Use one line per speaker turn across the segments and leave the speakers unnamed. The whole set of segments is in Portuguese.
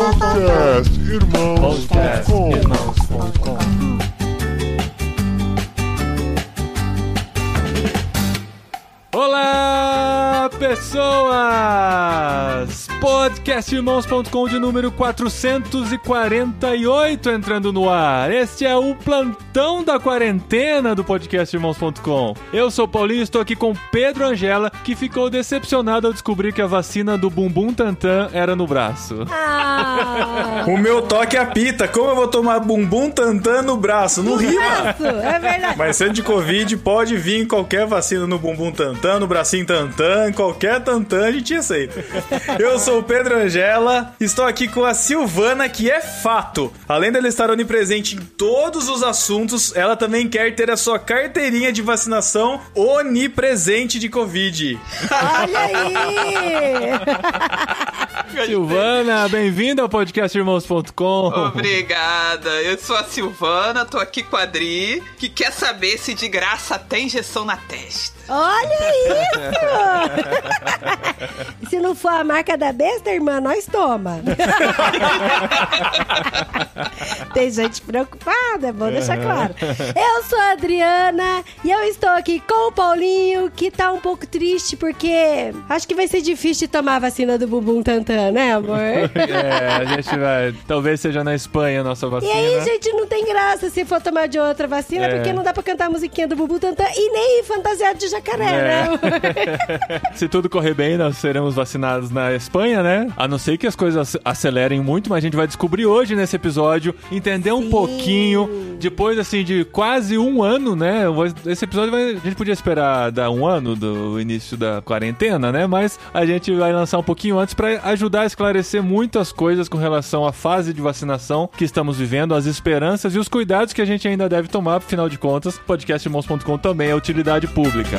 Podcast
Podcast
Irmãos.com
Olá, pessoas! Podcastirmãos.com de número 448 entrando no ar. Este é o plantão da quarentena do podcastirmãos.com. Eu sou o Paulinho e estou aqui com Pedro Angela, que ficou decepcionado ao descobrir que a vacina do bumbum tantã era no braço.
Ah,
O meu toque apita. Como eu vou tomar bumbum tantã no braço? Não rima.
isso, é verdade.
Mas sendo de Covid, pode vir qualquer vacina no bumbum tantã, no bracinho tantã, qualquer tantã a gente aceita. Eu sou o Pedro Angela, estou aqui com a Silvana, que é fato. Além dela estar onipresente em todos os assuntos, ela também quer ter a sua carteirinha de vacinação onipresente de Covid.
Olha aí.
Silvana, bem-vinda ao podcastirmãos.com.
Obrigada. Eu sou a Silvana, tô aqui com a Adri, que quer saber se de graça tem injeção na testa.
Olha isso. Se não for a marca da besta, irmã, nós toma. Tem gente preocupada, é bom deixar claro. Eu sou a Adriana e eu estou aqui com o Paulinho, que tá um pouco triste porque acho que vai ser difícil de tomar a vacina do bumbum tantã, né, amor?
É, a gente vai. Talvez seja na Espanha a nossa
E
vacina.
aí, gente, não tem graça se for tomar de outra vacina,
É.
porque não dá pra cantar a musiquinha do Bubu Tantã e nem fantasiado de jacaré,
É.
né?
Se tudo correr bem, nós seremos vacinados na Espanha, né? A não ser que as coisas acelerem muito, mas a gente vai descobrir hoje nesse episódio, entender um
Sim.
pouquinho, depois assim de quase um ano, né? Esse episódio vai- a gente podia esperar dar um ano do início da quarentena, né? Mas a gente vai lançar um pouquinho antes para ajudar a esclarecer muitas coisas com relação à fase de vacinação que estamos vivendo, as esperanças e os cuidados que a gente ainda deve tomar, afinal de contas, podcastirmãos.com também é utilidade pública.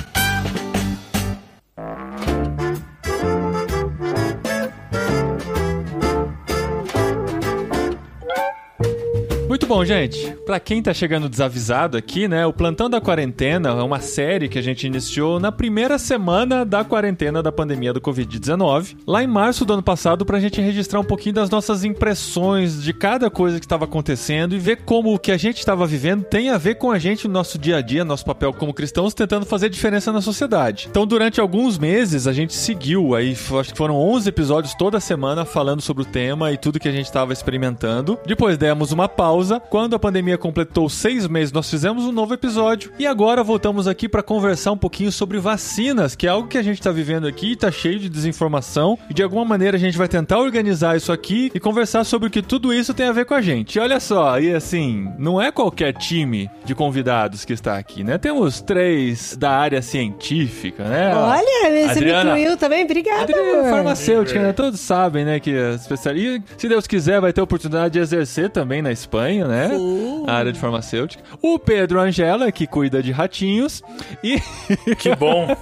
bom, gente. Pra quem tá chegando desavisado aqui, né, o Plantão da Quarentena é uma série que a gente iniciou na primeira semana da quarentena da pandemia do Covid-19, lá em março do ano passado, pra gente registrar um pouquinho das nossas impressões de cada coisa que estava acontecendo e ver como o que a gente estava vivendo tem a ver com a gente no nosso dia a dia, nosso papel como cristãos, tentando fazer diferença na sociedade. Então, durante alguns meses, a gente seguiu aí, acho que foram 11 episódios toda semana falando sobre o tema e tudo que a gente estava experimentando. Depois demos uma pausa. Quando a pandemia completou seis meses, nós fizemos um novo episódio. E agora voltamos aqui para conversar um pouquinho sobre vacinas, que é algo que a gente está vivendo aqui, está cheio de desinformação. E de alguma maneira a gente vai tentar organizar isso aqui e conversar sobre o que tudo isso tem a ver com a gente. E olha só, e assim, não é qualquer time de convidados que está aqui, né? Temos três da área científica, né?
Olha, você
Adriana.
me incluiu também? Obrigada,
Adriana é farmacêutica, né? Todos sabem, né? Que a especialista. Se Deus quiser, vai ter oportunidade de exercer também na Espanha, né?
Sim.
A área de farmacêutica. O Pedro Angela, que cuida de ratinhos. E.
Que bom.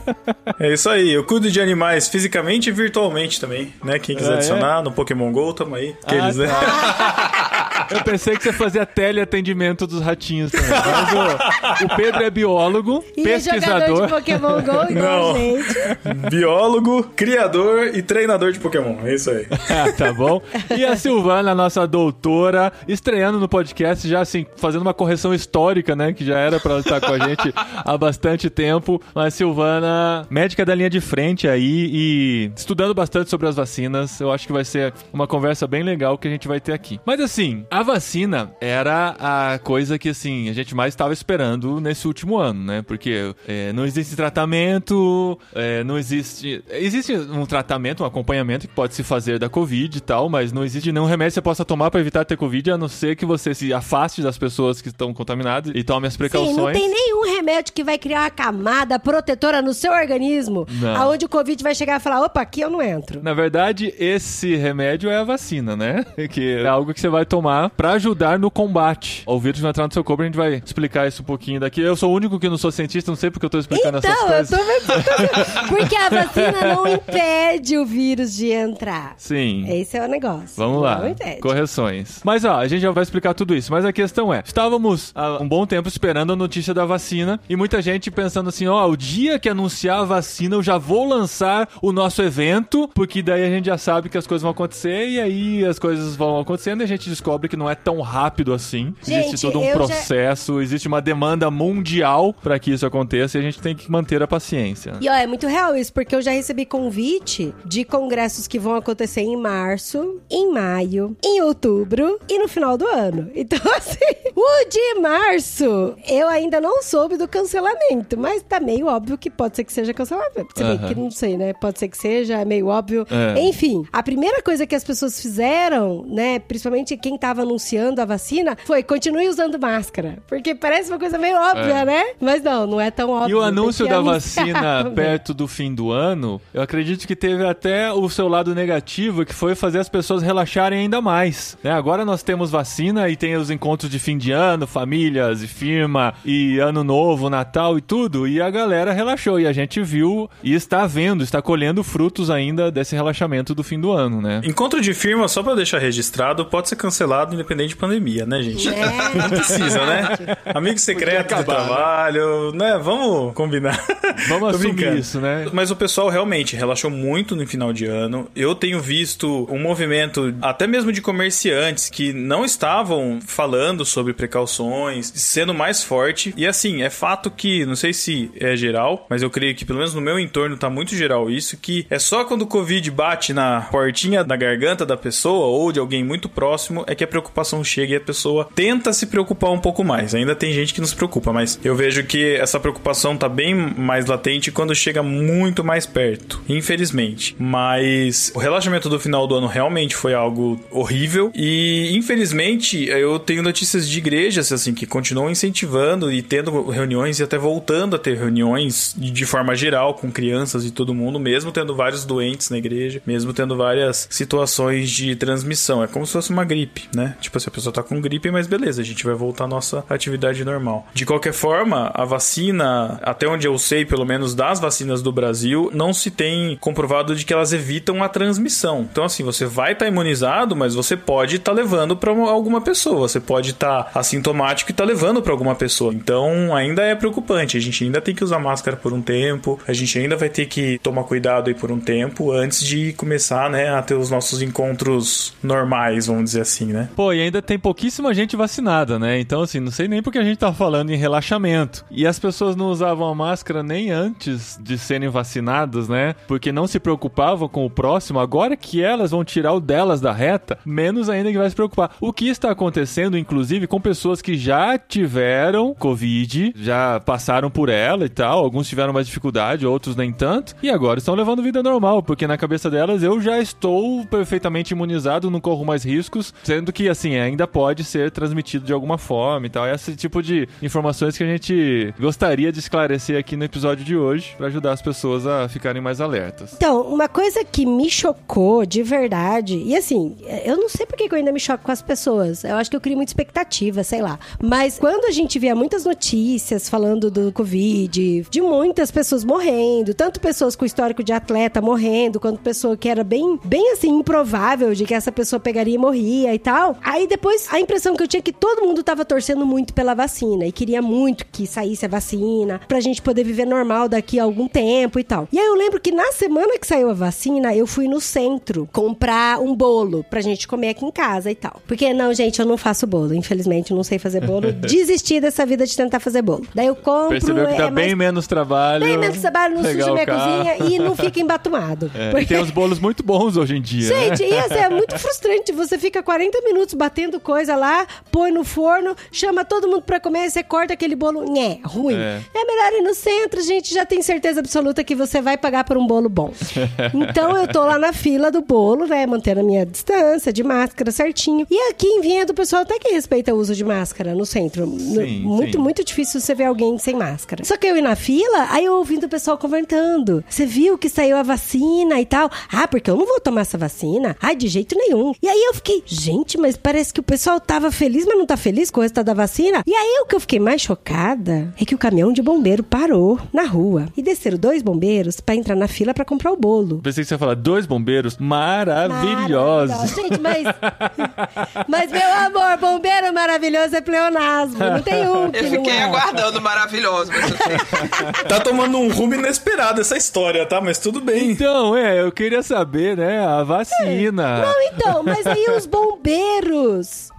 É isso aí. Eu cuido de animais fisicamente e virtualmente também, né? Quem quiser
Ah, é?
adicionar no Pokémon GO, tamo aí. Aqueles,
Ah,
né?
Eu pensei que você fazia teleatendimento dos ratinhos também. Mas o, o Pedro é biólogo,
E é jogador
pesquisador.
de Pokémon GO igual
Não.
a gente.
Biólogo, criador e treinador de Pokémon. É isso aí.
Ah, tá bom. E a Silvana, nossa doutora, estreando no podcast, já assim, fazendo uma correção histórica, né? Que já era pra ela estar com a gente há bastante tempo. Mas Silvana, médica da linha de frente aí e estudando bastante sobre as vacinas. Eu acho que vai ser uma conversa bem legal que a gente vai ter aqui. Mas assim, a vacina era a coisa que assim, a gente mais estava esperando nesse último ano, né? Porque é, não existe tratamento, é, não existe. Existe um tratamento, um acompanhamento que pode se fazer da Covid e tal, mas não existe nenhum remédio que você possa tomar para evitar ter Covid, a não ser que você se afaste das pessoas que estão contaminadas e tome as precauções.
Sim, não tem nenhum remédio que vai criar uma camada protetora no seu organismo,
Não.
aonde o Covid vai chegar e falar, opa, aqui eu não entro.
Na verdade, esse remédio é a vacina, né? Que é algo que você vai tomar Pra ajudar no combate. O vírus vai entrar no seu corpo, a gente vai explicar isso um pouquinho daqui. Eu sou o único que não sou cientista, não sei porque eu tô explicando essas
Então, eu
coisas.
tô vendo. Porque a vacina não impede o vírus de entrar.
Sim.
Esse é o negócio.
Vamos lá,
Não impede.
correções. Mas ó, a gente já vai explicar tudo isso. Mas a questão é: estávamos há um bom tempo esperando a notícia da vacina e muita gente pensando assim: ó, o dia que anunciar a vacina, eu já vou lançar o nosso evento, porque daí a gente já sabe que as coisas vão acontecer e aí as coisas vão acontecendo e a gente descobre que não é tão rápido assim. existe
Gente,
todo um
eu já-
processo, existe uma demanda mundial para que isso aconteça e a gente tem que manter a paciência.
E ó, é muito real isso, porque eu já recebi convite de congressos que vão acontecer em março, em maio, em outubro e no final do ano. Então, assim, o de março, eu ainda não soube do cancelamento, mas tá meio óbvio que pode ser que seja cancelamento. Se bem
Aham.
que não sei, né? Pode ser que seja, é meio óbvio.
É.
Enfim, a primeira coisa que as pessoas fizeram, né, principalmente quem tava anunciando a vacina, foi continue usando máscara. Porque parece uma coisa meio óbvia,
É.
né? Mas não, não é tão óbvio.
E o anúncio
que
da
anunciar
vacina
também.
perto do fim do ano, eu acredito que teve até o seu lado negativo, que foi fazer as pessoas relaxarem ainda mais. né? Agora nós temos vacina e tem os encontros de fim de ano, famílias e firma, e ano novo, Natal e tudo, e a galera relaxou. E a gente viu e está vendo, está colhendo frutos ainda desse relaxamento do fim do ano, né?
Encontro de firma, só pra deixar registrado, pode ser cancelado independente de pandemia, né, gente?
É.
Não precisa, né? Amigo secreto do
acabar, né?
trabalho, né? Vamos combinar.
Vamos assumir
brincando.
isso, né?
Mas o pessoal realmente relaxou muito no final de ano. Eu tenho visto um movimento, até mesmo de comerciantes, que não estavam falando sobre precauções, sendo mais forte. E assim, é fato que, não sei se é geral, mas eu creio que pelo menos no meu entorno tá muito geral isso, que é só quando o Covid bate na portinha da garganta da pessoa ou de alguém muito próximo é que a preocupação chega e a pessoa tenta se preocupar um pouco mais. Ainda tem gente que não se preocupa, mas eu vejo que essa preocupação tá bem mais latente quando chega muito mais perto, infelizmente. Mas o relaxamento do final do ano realmente foi algo horrível e infelizmente eu tenho notícias de igrejas assim que continuam incentivando e tendo reuniões e até voltando a ter reuniões de forma geral com crianças e todo mundo, mesmo tendo vários doentes na igreja, mesmo tendo várias situações de transmissão. É como se fosse uma gripe, né? Tipo, se a pessoa tá com gripe, mas beleza, a gente vai voltar à nossa atividade normal. De qualquer forma, a vacina, até onde eu sei, pelo menos das vacinas do Brasil, não se tem comprovado de que elas evitam a transmissão. Então, assim, você vai estar imunizado, mas você pode estar levando para alguma pessoa. Você pode estar assintomático e estar levando para alguma pessoa. Então, ainda é preocupante. A gente ainda tem que usar máscara por um tempo. A gente ainda vai ter que tomar cuidado aí por um tempo antes de começar, né, a ter os nossos encontros normais, vamos dizer assim, né?
Pô, e ainda tem pouquíssima gente vacinada, né? Então, assim, não sei nem porque a gente tá falando em relaxamento. E as pessoas não usavam a máscara nem antes de serem vacinadas, né? Porque não se preocupavam com o próximo. Agora que elas vão tirar o delas da reta, menos ainda que vai se preocupar. O que está acontecendo, inclusive, com pessoas que já tiveram Covid, já passaram por ela e tal. Alguns tiveram mais dificuldade, outros nem tanto. E agora estão levando vida normal, porque na cabeça delas eu já estou perfeitamente imunizado, não corro mais riscos, sendo que, assim, ainda pode ser transmitido de alguma forma e tal. Esse tipo de informações que a gente gostaria de esclarecer aqui no episódio de hoje, para ajudar as pessoas a ficarem mais alertas.
Então, uma coisa que me chocou de verdade, e assim, eu não sei por que eu ainda me choco com as pessoas. Eu acho que eu crio muita expectativa, sei lá. Mas quando a gente via muitas notícias falando do Covid, de muitas pessoas morrendo, tanto pessoas com histórico de atleta morrendo, quanto pessoa que era bem, bem assim, improvável de que essa pessoa pegaria e morria e tal. Aí depois a impressão que eu tinha é que todo mundo tava torcendo muito pela vacina e queria muito que saísse a vacina pra gente poder viver normal daqui a algum tempo e tal. E aí eu lembro que na semana que saiu a vacina, eu fui no centro comprar um bolo pra gente comer aqui em casa e tal. Porque não, gente, eu não faço bolo, infelizmente, eu não sei fazer bolo. Desisti dessa vida de tentar fazer bolo. Daí eu compro
Percebeu que dá
é mais
bem menos trabalho.
bem menos trabalho, não suja minha
carro.
cozinha e não fica embatumado.
É,
Porque-
tem uns bolos muito bons hoje em dia. né?
Gente, e assim, é muito frustrante. Você fica 40 minutos batendo coisa lá, põe no forno, chama todo mundo pra comer, você corta aquele bolo, nhé, ruim.
É.
É. melhor ir no centro, gente já tem certeza absoluta que você vai pagar por um bolo bom. então eu tô lá na fila do bolo, né, mantendo a minha distância de máscara certinho. E aqui em Vinhedo o pessoal até que respeita o uso de máscara no centro.
Sim,
muito,
sim.
muito difícil você ver alguém sem máscara. Só que eu ir na fila, aí eu ouvindo o pessoal comentando. Você viu que saiu a vacina e tal? Ah, porque eu não vou tomar essa vacina? Ai, de jeito nenhum. E aí eu fiquei, gente, mas parece que o pessoal tava feliz, mas não tá feliz com o resultado da vacina. E aí o que eu fiquei mais chocada é que o caminhão de bombeiro parou na rua e desceram dois bombeiros pra entrar na fila pra comprar o bolo.
Pensei que você ia falar dois bombeiros maravilhosos.
Maravilhoso. Gente, mas. mas, meu amor, bombeiro maravilhoso é pleonasmo. Não tem um. Que
Eu fiquei
não é.
aguardando maravilhoso. Mas.
Tá tomando um rumo inesperado essa história, tá? Mas tudo bem.
Então, é, eu queria saber, né, a vacina.
Não, então, mas aí os bombeiros.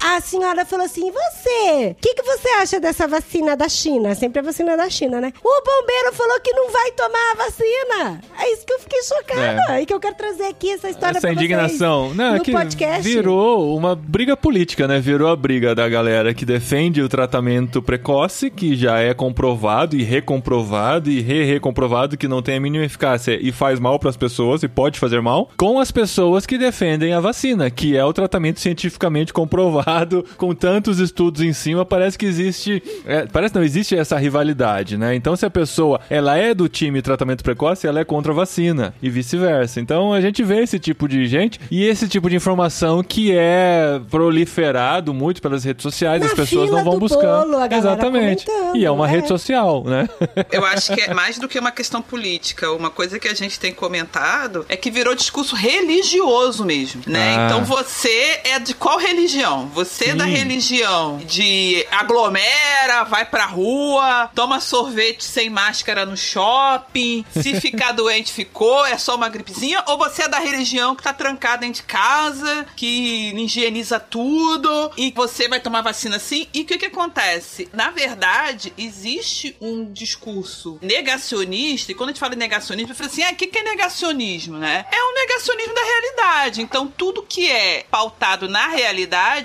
A senhora falou assim: você? O que, que você acha dessa vacina da China? Sempre a vacina da China, né? O bombeiro falou que não vai tomar a vacina. É isso que eu fiquei chocada. E que eu quero trazer aqui essa história
Essa
pra vocês
indignação. Não, é
no
que
podcast.
virou uma briga política, né? Virou a briga da galera que defende o tratamento precoce, que já é comprovado e recomprovado e re-recomprovado que não tem a mínima eficácia e faz mal pras pessoas e pode fazer mal, com as pessoas que defendem a vacina, que é o tratamento cientificamente comprovado, com tantos estudos em cima, parece que existe, é, parece não existe essa rivalidade, né? Então se a pessoa, ela é do time tratamento precoce, ela é contra a vacina e vice-versa. Então a gente vê esse tipo de gente e esse tipo de informação que é proliferado muito pelas redes sociais,
Na
as pessoas
fila
não vão
do
buscar.
bolo,
Exatamente. E é uma
é.
rede social, né?
Eu acho que é mais do que uma questão política. Uma coisa que a gente tem comentado é que virou discurso religioso mesmo, né?
Ah.
Então você é de qual religião? Você é da
Sim.
religião de aglomera, vai pra rua, toma sorvete sem máscara no shopping, se ficar doente ficou, é só uma gripezinha? Ou você é da religião que tá trancada dentro de casa, que higieniza tudo e você vai tomar vacina assim? E o que que acontece? Na verdade, existe um discurso negacionista, e quando a gente fala em negacionismo, eu falo assim, ah, o que que é negacionismo, né? É um negacionismo da realidade. Então, tudo que é pautado na realidade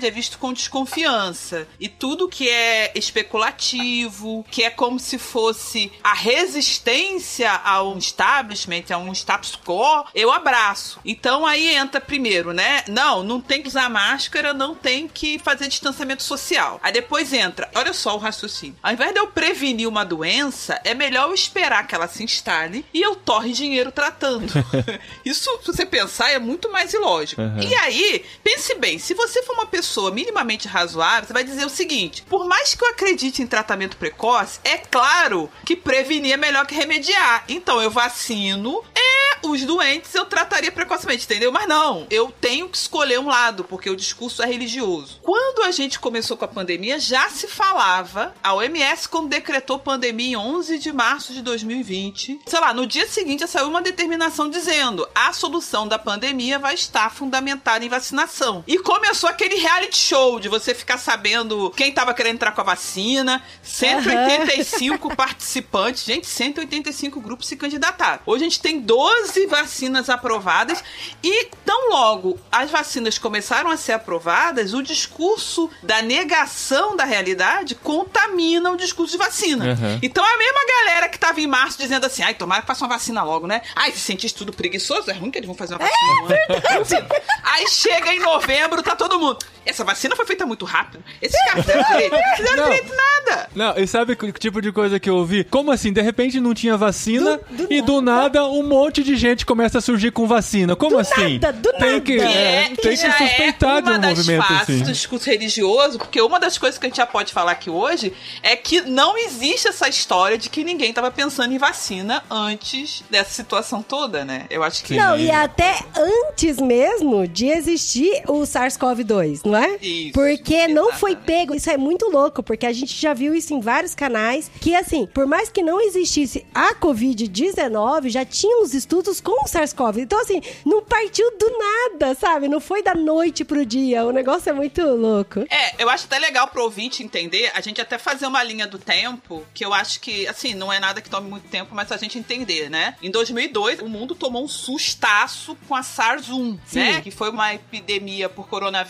é visto com desconfiança. E tudo que é especulativo, que é como se fosse a resistência ao establishment, a um status quo, eu abraço. Então aí entra primeiro, né? Não, não tem que usar máscara, não tem que fazer distanciamento social. Aí depois entra, olha só o raciocínio. Ao invés de eu prevenir uma doença, é melhor eu esperar que ela se instale e eu torre dinheiro tratando. Isso, se você pensar, é muito mais ilógico.
Uhum.
E aí, pense bem, se você for uma pessoa minimamente razoável, você vai dizer o seguinte: por mais que eu acredite em tratamento precoce, é claro que prevenir é melhor que remediar. Então eu vacino e os doentes eu trataria precocemente, entendeu? Mas não, eu tenho que escolher um lado, porque o discurso é religioso. Quando a gente começou com a pandemia, já se falava, a OMS, quando decretou pandemia em 11 de março de 2020, sei lá, no dia seguinte saiu uma determinação dizendo a solução da pandemia vai estar fundamentada em vacinação. E começou aquele reality show de você ficar sabendo quem tava querendo entrar com a vacina, 185 participantes, gente, 185 grupos se candidataram. Hoje a gente tem 12 vacinas aprovadas e tão logo as vacinas começaram a ser aprovadas, o discurso da negação da realidade contamina o discurso de vacina.
Uhum.
Então a mesma galera que tava em março dizendo assim, ai, tomara que faça uma vacina logo, né? Ai, se cientista tudo preguiçoso, é ruim que eles vão fazer uma vacina. É Aí chega em novembro, tá todo mundo. Essa vacina foi feita muito rápido. Esses caras fizeram direito. Não fizeram
Não.
direito nada.
Não, e sabe que tipo de coisa que eu ouvi? Como assim? De repente não tinha vacina
Do- do
e do nada um monte de gente começa a surgir com vacina. Como
Do
assim?
nada, do
tem
nada.
que,
Que
é,
é,
tem
que
suspeitar
é
de
uma
um
das
movimento assim.
do discurso religioso, porque uma das coisas que a gente já pode falar aqui hoje é que não existe essa história de que ninguém tava pensando em vacina antes dessa situação toda, né? Eu acho que
Não, e até antes mesmo de existir o SARS-CoV-2, não é?
Isso,
Porque não foi
exatamente.
pego. Isso é muito louco, porque a gente já viu isso em vários canais. Que assim, por mais que não existisse a Covid-19, já tinha os estudos com o SARS-CoV. Então, assim, não partiu do nada, sabe? Não foi da noite pro dia. O negócio é muito louco.
É, eu acho até legal pro ouvinte entender, a gente até fazer uma linha do tempo, que eu acho que, assim, não é nada que tome muito tempo, mas a gente entender, né? Em 2002, o mundo tomou um sustaço com a SARS-1,
Sim.
né? Que foi uma epidemia por coronavírus.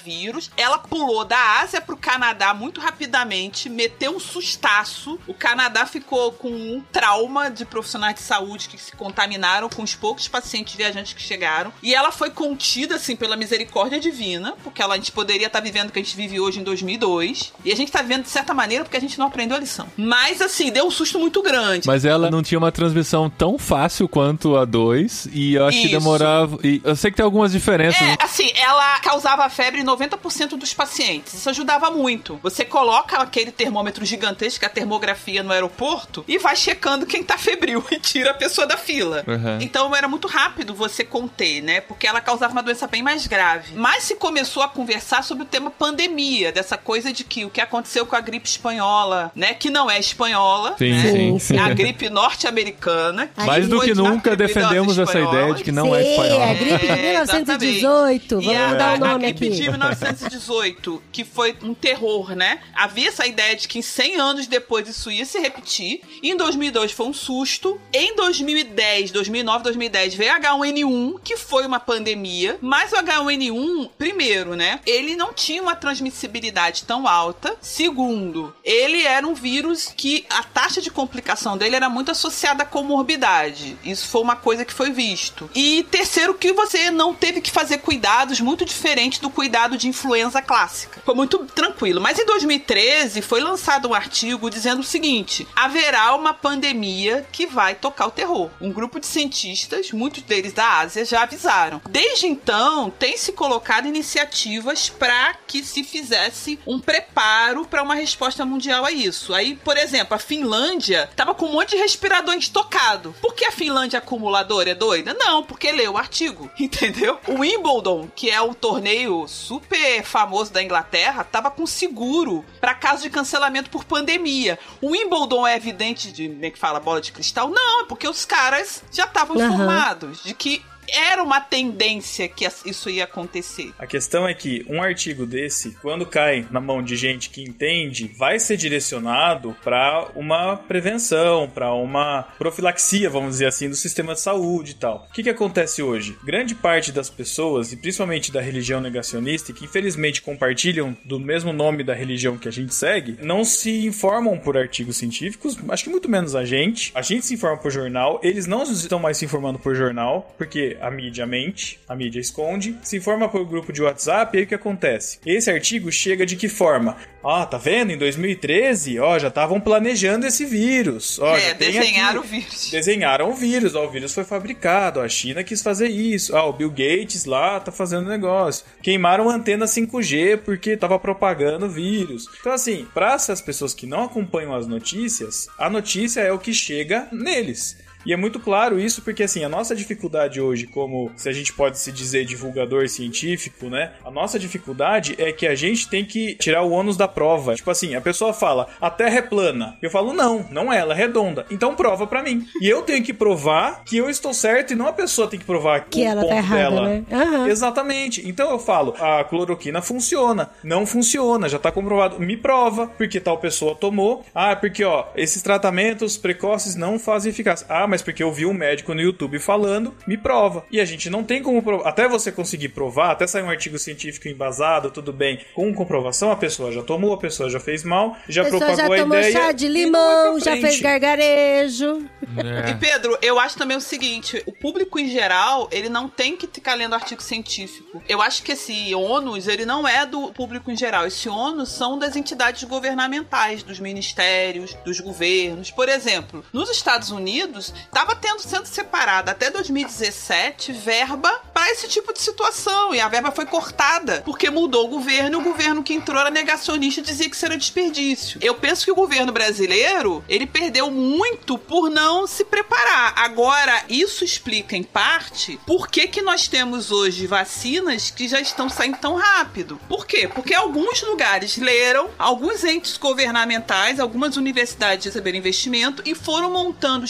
Ela pulou da Ásia pro Canadá muito rapidamente, meteu um sustaço. O Canadá ficou com um trauma de profissionais de saúde que se contaminaram com poucos pacientes viajantes que chegaram. E ela foi contida, assim, pela misericórdia divina, porque ela, a gente poderia estar vivendo o que a gente vive hoje em 2002. E a gente tá vivendo de certa maneira porque a gente não aprendeu a lição. Mas, assim, deu um susto muito grande.
Mas ela não tinha uma transmissão tão fácil quanto a 2. E eu acho que
Isso.
demorava. E eu sei que tem algumas diferenças.
É, assim, ela causava febre 90% dos pacientes. Isso ajudava muito. Você coloca aquele termômetro gigantesco, a termografia no aeroporto, e vai checando quem tá febril e tira a pessoa da fila.
Uhum.
Então era muito rápido você conter, né? Porque ela causava uma doença bem mais grave. Mas se começou a conversar sobre o tema pandemia, dessa coisa de que o que aconteceu com a gripe espanhola, né? Que não é espanhola,
Sim,
né?
sim.
Sim,
É a gripe norte-americana.
Mais do que nunca defendemos essa ideia de que não é
Sim,
espanhol.
a gripe de
É,
1918.
E
Vamos
a,
dar o
a
nome
gripe
aqui.
de 1918, que foi um terror, né? Havia essa ideia de que em 100 anos depois isso ia se repetir. Em 2002 foi um susto. Em 2010, 2009, 2010 veio H1N1, que foi uma pandemia. Mas o H1N1, primeiro, né? Ele não tinha uma transmissibilidade tão alta. Segundo, ele era um vírus que a taxa de complicação dele era muito associada à comorbidade. Isso foi uma coisa que foi visto. E terceiro, que você não teve que fazer cuidados muito diferentes do cuidado de influenza clássica. Foi muito tranquilo. Mas em 2013 foi lançado um artigo dizendo o seguinte: haverá uma pandemia que vai tocar o terror. Um grupo de cientistas, muitos deles da Ásia, já avisaram. Desde então, tem se colocado iniciativas para que se fizesse um preparo para uma resposta mundial a isso. Aí, por exemplo, a Finlândia tava com um monte de respirador estocado. Por que a Finlândia acumuladora é doida? Não, porque leu o artigo, entendeu? O Wimbledon, que é o torneio super famoso da Inglaterra, tava com seguro para caso de cancelamento por pandemia. O Wimbledon é evidente de, como é que fala, bola de cristal? Não, é porque os caras já estavam
Aham.
informados de que era uma tendência que isso ia acontecer.
A questão é que um artigo desse, quando cai na mão de gente que entende, vai ser direcionado para uma prevenção, para uma profilaxia, vamos dizer assim, do sistema de saúde e tal. O que, que acontece hoje? Grande parte das pessoas, e principalmente da religião negacionista, que infelizmente compartilham do mesmo nome da religião que a gente segue, não se informam por artigos científicos, acho que muito menos a gente. A gente se informa por jornal, eles não estão mais se informando por jornal, porque a mídia mente, a mídia esconde, se informa por grupo de WhatsApp, e aí o que acontece? Esse artigo chega de que forma? Ah, tá vendo? Em 2013, ó, já estavam planejando esse vírus. Ó,
é, desenharam o
aqui-
vírus.
Desenharam o vírus, ó, o vírus foi fabricado, ó, a China quis fazer isso, ó, o Bill Gates lá tá fazendo negócio. Queimaram a antena 5G porque tava propagando o vírus. Então, assim, para essas pessoas que não acompanham as notícias, a notícia é o que chega neles. E é muito claro isso porque, assim, a nossa dificuldade hoje, como se a gente pode se dizer divulgador científico, né? A nossa dificuldade é que a gente tem que tirar o ônus da prova. Tipo assim, a pessoa fala, a Terra é plana. Eu falo, não, não é, ela é redonda. Então prova pra mim. E eu tenho que provar que eu estou certo e não a pessoa tem que provar
Que
o
ela
ponto
tá errada,
dela.
né? Aham.
Exatamente. Então eu falo, a cloroquina funciona. Não funciona, já tá comprovado. Me prova, porque tal pessoa tomou. Ah, porque ó, esses tratamentos precoces não fazem eficácia. Ah, mas porque eu vi um médico no YouTube falando, me prova. E a gente não tem como provar. Até você conseguir provar, até sair um artigo científico embasado, tudo bem, com comprovação, a pessoa já tomou, a pessoa já fez mal, já propagou
já
a
tomou
ideia.
chá de
e não vai
limão, já fez gargarejo.
É.
E Pedro, eu acho também o seguinte: o público em geral, ele não tem que ficar lendo artigo científico. Eu acho que esse ônus, ele não é do público em geral. Esse ônus são das entidades governamentais, dos ministérios, dos governos. Por exemplo, nos Estados Unidos, estava tendo sendo separada até 2017 verba para esse tipo de situação. E a verba foi cortada porque mudou o governo e o governo que entrou era negacionista e dizia que isso era desperdício. Eu penso que o governo brasileiro, ele perdeu muito por não se preparar. Agora, isso explica em parte por que, que nós temos hoje vacinas que já estão saindo tão rápido. Por quê? Porque alguns lugares leram, alguns entes governamentais, algumas universidades receberam investimento e foram montando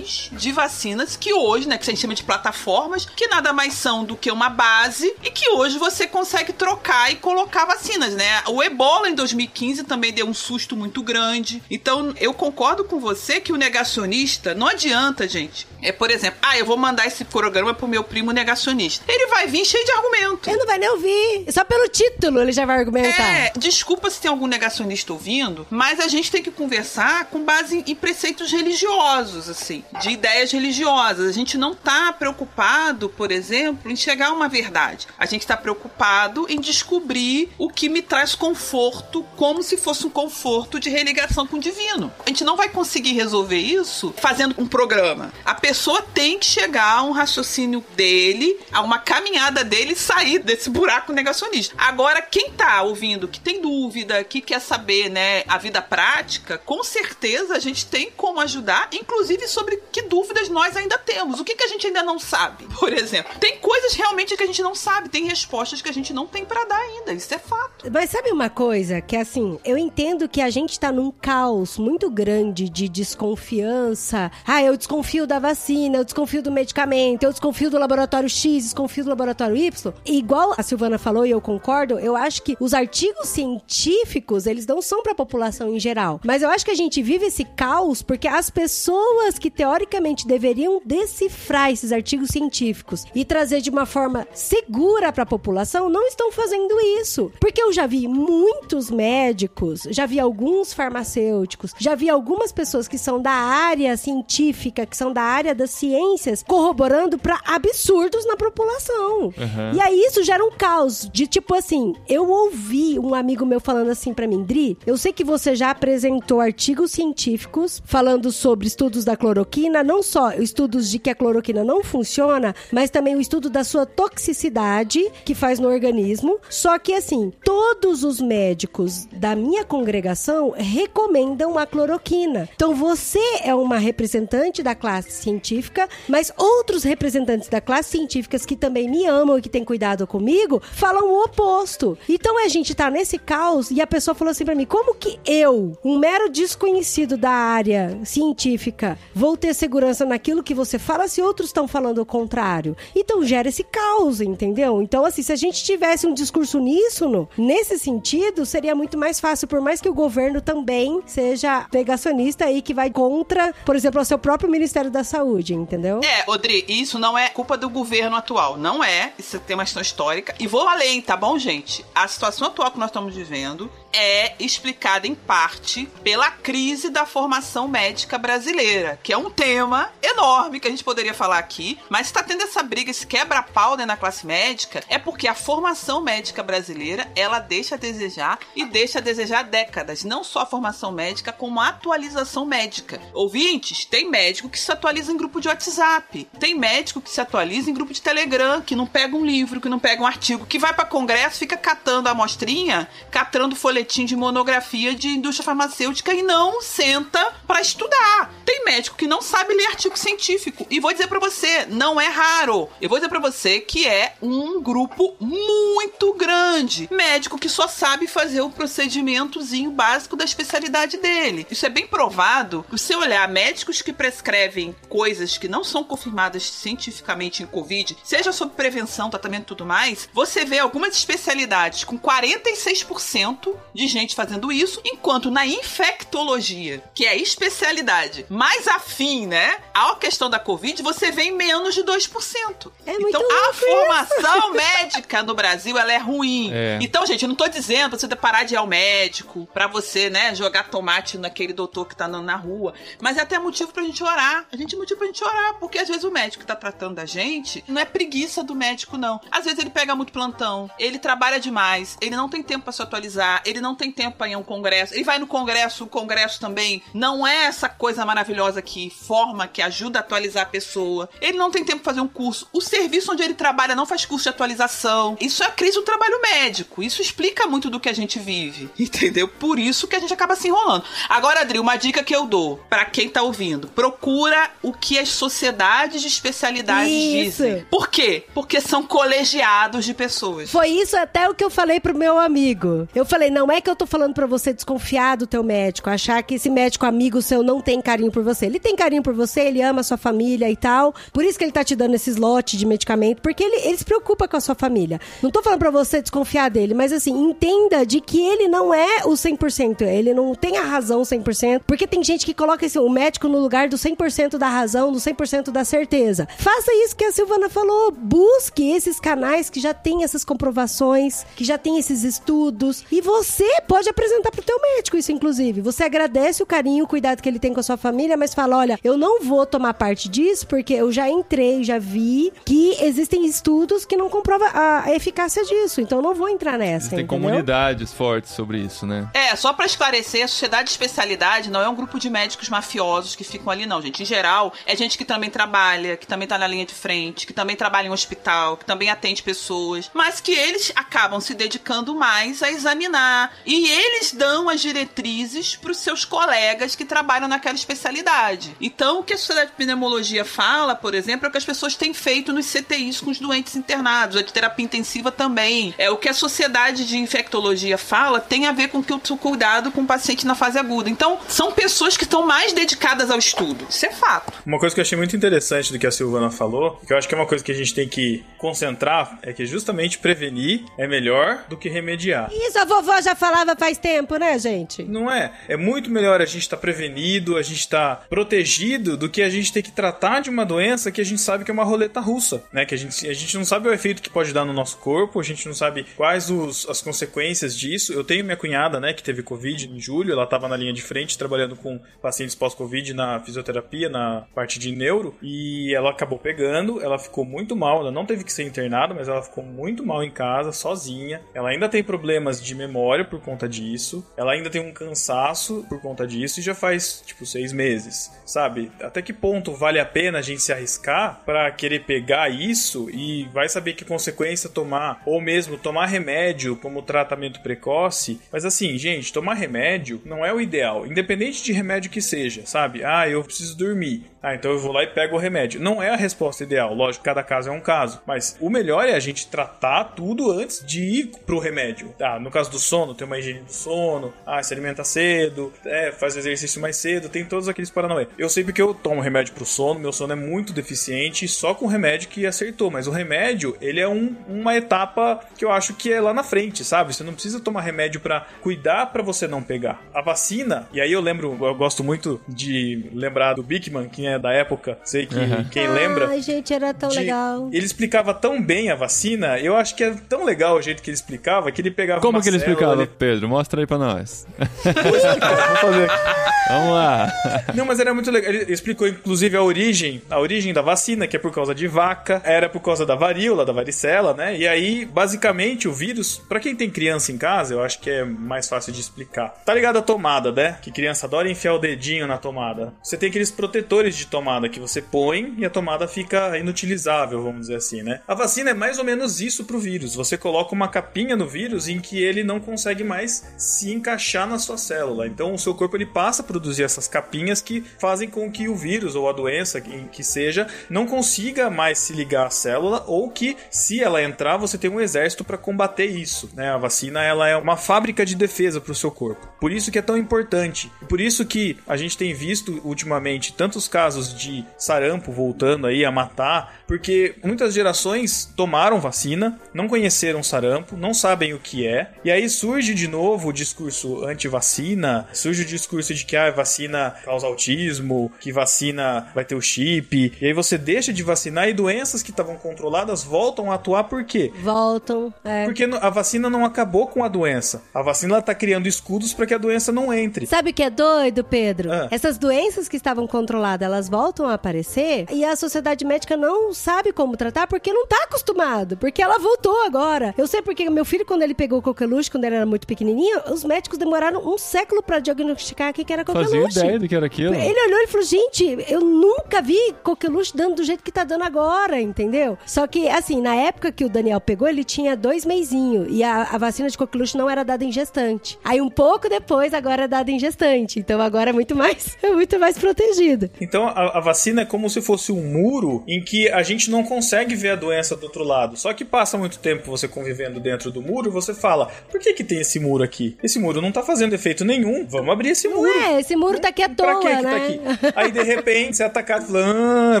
chassis de vacinas que hoje, né, que a gente chama de plataformas, que nada mais são do que uma base e que hoje você consegue trocar e colocar vacinas, né? O Ebola em 2015 também deu um susto muito grande. Então, eu concordo com você que o negacionista não adianta, gente. É, por exemplo, ah, eu vou mandar esse programa pro meu primo negacionista. Ele vai vir cheio de argumento.
Ele não vai nem ouvir. Só pelo título ele já vai argumentar.
É, desculpa se tem algum negacionista ouvindo, mas a gente tem que conversar com base em, em preceitos religiosos, assim. De ideias religiosas. A gente não está preocupado, por exemplo, em chegar a uma verdade. A gente está preocupado em descobrir o que me traz conforto, como se fosse um conforto de religação com o divino. A gente não vai conseguir resolver isso fazendo um programa. A pessoa tem que chegar a um raciocínio dele, a uma caminhada dele sair desse buraco negacionista. Agora, quem tá ouvindo, que tem dúvida, que quer saber, né, a vida prática, com certeza a gente tem como ajudar, inclusive sobre que dúvidas nós ainda temos. O que, que a gente ainda não sabe, por exemplo. Tem coisas realmente que a gente não sabe, tem respostas que a gente não tem para dar ainda. Isso é fato.
Mas sabe uma coisa que assim, eu entendo que a gente tá num caos muito grande de desconfiança. Ah, eu desconfio da vacina, eu desconfio do medicamento, eu desconfio do laboratório X, desconfio do laboratório Y. E igual a Silvana falou e eu concordo, eu acho que os artigos científicos, eles não são pra população em geral. Mas eu acho que a gente vive esse caos porque as pessoas que teoricamente deveriam decifrar esses artigos científicos e trazer de uma forma segura para a população não estão fazendo isso. Porque eu já vi muitos médicos, já vi alguns farmacêuticos, já vi algumas pessoas que são da área científica, que são da área das ciências, corroborando para absurdos na população. E aí isso gera um caos de tipo assim, eu ouvi um amigo meu falando assim para mim, Dri, eu sei que você já apresentou artigos científicos falando sobre estudos da cloroquina, não só estudos de que a cloroquina não funciona, mas também o estudo da sua toxicidade que faz no organismo. Só que assim, todos os médicos da minha congregação recomendam a cloroquina. Então você é uma representante da classe científica, mas outros representantes da classe científicas que também me amam e que têm cuidado comigo falam o oposto. Então a gente tá nesse caos e a pessoa falou assim pra mim: como que eu, um mero desconhecido da área científica, vou ter segurança naquilo que você fala se outros estão falando o contrário? Então gera esse caos, entendeu? Então, assim, se a gente tivesse um discurso uníssono, nesse sentido, seria muito mais fácil, por mais que o governo também seja negacionista aí que vai contra, por exemplo, o seu próprio Ministério da Saúde, entendeu?
É, Odri, isso não é culpa do governo atual. Não é. Isso tem uma questão histórica. E vou além, tá bom, gente? A situação atual que nós estamos vivendo é explicada em parte pela crise da formação médica brasileira, que é um tema enorme que a gente poderia falar aqui, mas está tendo essa briga, esse quebra-pau né, na classe médica, é porque a formação médica brasileira, ela deixa a desejar e deixa a desejar décadas, não só a formação médica, como a atualização médica. Ouvintes, tem médico que se atualiza em grupo de WhatsApp, tem médico que se atualiza em grupo de Telegram, que não pega um livro, que não pega um artigo, que vai para congresso, fica catando a amostrinha, catando folhetim de monografia de indústria farmacêutica e não senta para estudar. Tem médico que não sabe ler artigo científico. E vou dizer para você, não é raro. Eu vou dizer para você que é um grupo muito grande. Médico que só sabe fazer o procedimentozinho básico da especialidade dele. Isso é bem provado. Se você olhar médicos que prescrevem coisas que não são confirmadas cientificamente em Covid, seja sobre prevenção, tratamento e tudo mais, você vê algumas especialidades com 46% de gente fazendo isso, enquanto na infectologia, que é a especialidade mais afim, né, à questão da Covid, você vê em menos de 2%.
É muito
então, a formação médica no Brasil, ela é ruim.
É.
Então, gente, eu não tô dizendo pra você parar de ir ao médico, pra você, né, jogar tomate naquele doutor que tá andando na rua, mas é até motivo pra gente orar. A gente é motivo pra gente orar, porque às vezes o médico que tá tratando da gente, não é preguiça do médico, não. Às vezes ele pega muito plantão, ele trabalha demais, ele não tem tempo pra se atualizar, ele não tem tempo pra ir a um congresso, ele vai no congresso, o congresso também não é essa coisa maravilhosa que forma, que ajuda a atualizar a pessoa. Ele não tem tempo pra fazer um curso. O serviço onde ele trabalha não faz curso de atualização. Isso é a crise do trabalho médico. Isso explica muito do que a gente vive, entendeu? Por isso que a gente acaba se enrolando. Agora, Adri, uma dica que eu dou pra quem tá ouvindo: procura o que as sociedades de especialidades
Isso.
dizem. Por quê? Porque são colegiados de pessoas.
Foi isso até o que eu falei pro meu amigo. Eu falei, não é que eu tô falando pra você desconfiar do teu médico, achar que esse médico amigo seu não tem carinho por você. Ele tem carinho por você, ele ama a sua família e tal. Por isso que ele tá te dando esses lotes de medicamento, porque ele, ele se preocupa com a sua família. Não tô falando pra você desconfiar dele, mas assim, entenda de que ele não é o 100%, ele não tem a razão 100%, porque tem gente que coloca esse, o médico no lugar do 100% da razão, do 100% da certeza. Faça isso que a Silvana falou, busque esses canais que já têm essas comprovações, que já têm esses estudos, e você pode apresentar pro teu médico isso, inclusive. Você agradece o carinho, o cuidado que ele tem com a sua família, mas fala, olha, olha, eu não vou tomar parte disso porque eu já entrei, já vi que existem estudos que não comprovam a, eficácia disso. Então eu não vou entrar nessa. Entendeu?
comunidades fortes sobre isso, né?
É, só pra esclarecer, a sociedade de especialidade não é um grupo de médicos mafiosos que ficam ali, não, gente. Em geral, é gente que também trabalha, que também tá na linha de frente, que também trabalha em hospital, que também atende pessoas, mas que eles acabam se dedicando mais a examinar. E eles dão as diretrizes pros seus colegas que trabalham naquela especialidade. Então, o que a sociedade de pneumologia fala, por exemplo, é o que as pessoas têm feito nos CTIs com os doentes internados, a de terapia intensiva também. É o que a sociedade de infectologia fala tem a ver com que o seu cuidado com o paciente na fase aguda. Então, são pessoas que estão mais dedicadas ao estudo. Isso é fato.
Uma coisa que eu achei muito interessante do que a Silvana falou, que eu acho que é uma coisa que a gente tem que concentrar, é que justamente prevenir é melhor do que remediar.
Isso a vovó já falava faz tempo, né, gente?
Não é? É muito melhor a gente estar prevenido, a gente estar protegido do que a gente ter que tratar de uma doença que a gente sabe que é uma roleta russa, né? Que a gente, a gente não sabe o efeito que pode dar no nosso corpo, a gente não sabe quais os, as consequências disso. Eu tenho minha cunhada, né, que teve Covid em julho, ela estava na linha de frente trabalhando com pacientes pós-Covid na fisioterapia, na parte de neuro, e ela acabou pegando, ela ficou muito mal, ela não teve que ser internada, mas ela ficou muito mal em casa, sozinha. Ela ainda tem problemas de memória por conta disso, ela ainda tem um cansaço por conta disso, e já faz, tipo, seis meses, sabe? Até que ponto vale a pena a gente se arriscar para querer pegar isso e vai saber que consequência tomar, ou mesmo tomar remédio como tratamento precoce. Mas assim, gente, tomar remédio não é o ideal, independente de remédio que seja, sabe? Ah, eu preciso dormir. Ah, então eu vou lá e pego o remédio. Não é a resposta ideal, lógico, cada caso é um caso. Mas o melhor é a gente tratar tudo antes de ir pro remédio. Ah, no caso do sono, tem uma higiene do sono, ah, se alimenta cedo, é, faz exercício mais cedo, tem todos aqueles paranauê. Eu sei porque eu tomo remédio pro sono, meu sono é muito deficiente, só com remédio que acertou. Mas o remédio, ele é um, uma etapa que eu acho que é lá na frente, sabe? Você não precisa tomar remédio para cuidar para você não pegar. A vacina, e aí eu lembro, eu gosto muito de lembrar do Bigman, que é da época, sei que
Uhum.
quem lembra.
Ai, gente, era tão
de-
legal.
Ele explicava tão bem a vacina, eu acho que é tão legal o jeito que ele explicava, que ele pegava
Como que ele
célula,
explicava,
ele-
Pedro? Mostra aí pra nós.
Vou fazer aqui.
Vamos lá.
Não, mas era muito legal. Ele explicou, inclusive, a origem, a origem da vacina, que é por causa de vaca, era por causa da varíola, da varicela, né? E aí, basicamente, o vírus, pra quem tem criança em casa, eu acho que é mais fácil de explicar. Tá ligado a tomada, né? Que criança adora enfiar o dedinho na tomada. Você tem aqueles protetores de tomada que você põe e a tomada fica inutilizável, vamos dizer assim, né? A vacina é mais ou menos isso pro vírus. Você coloca uma capinha no vírus em que ele não consegue mais se encaixar na sua célula. Então, o seu corpo ele passa a produzir essas capinhas que fazem com que o vírus ou a doença em que seja não consiga mais se ligar à célula ou que se ela entrar você tem um exército para combater isso, né? A vacina ela é uma fábrica de defesa para o seu corpo. Por isso que é tão importante. Por isso que a gente tem visto ultimamente tantos casos de sarampo voltando aí a matar, porque muitas gerações tomaram vacina, não conheceram sarampo, não sabem o que é, e aí surge de novo o discurso anti-vacina, surge o discurso de que a vacina causa autismo, que vacina vai ter o chip, e aí você deixa de vacinar e doenças que estavam controladas voltam a atuar por quê?
Voltam. É.
Porque a vacina não acabou com a doença. A vacina ela tá criando escudos para que a doença não entre.
Sabe o que é doido, Pedro?
Ah.
Essas doenças que estavam controladas, elas voltam a aparecer e a sociedade médica não sabe como tratar porque não tá acostumado, porque ela voltou agora. Eu sei porque meu filho, quando ele pegou coqueluche, quando ele era muito pequenininho, os médicos demoraram um século pra diagnosticar o que era
Fazia
coqueluche.
ideia do que era aquilo.
Ele olhou e falou: gente, eu nunca vi coqueluche dando do jeito que tá dando agora, entendeu? Só que, assim, na época que o Daniel pegou, ele tinha dois meizinhos e a, a vacina de coqueluche não era dada em gestante. Aí, um pouco depois, agora é dada em gestante. Então, agora é muito mais, é muito mais protegido.
Então a, a vacina é como se fosse um muro em que a gente não consegue ver a doença do outro lado. Só que passa muito tempo você convivendo dentro do muro, você fala: por que, que tem esse muro aqui? Esse muro não tá fazendo efeito nenhum. Vamos abrir esse muro.
Ué, esse muro tá aqui à
Pra
toa,
que que
né?
tá aqui? Aí de repente você é atacado e fala: ah, é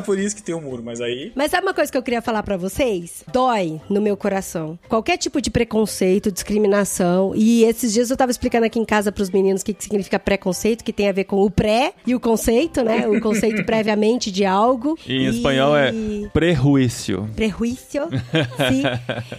por isso que tem um muro. Mas aí.
Mas sabe uma coisa que eu queria falar pra vocês? Dói no meu coração. Qualquer tipo de preconceito, discriminação. E esses dias eu tava explicando aqui em casa pros meninos o que, que significa preconceito, que tem a ver com o pré e o conceito, né? O conceito previamente de algo.
E em espanhol é prejuízo.
Prejuízo. Sim.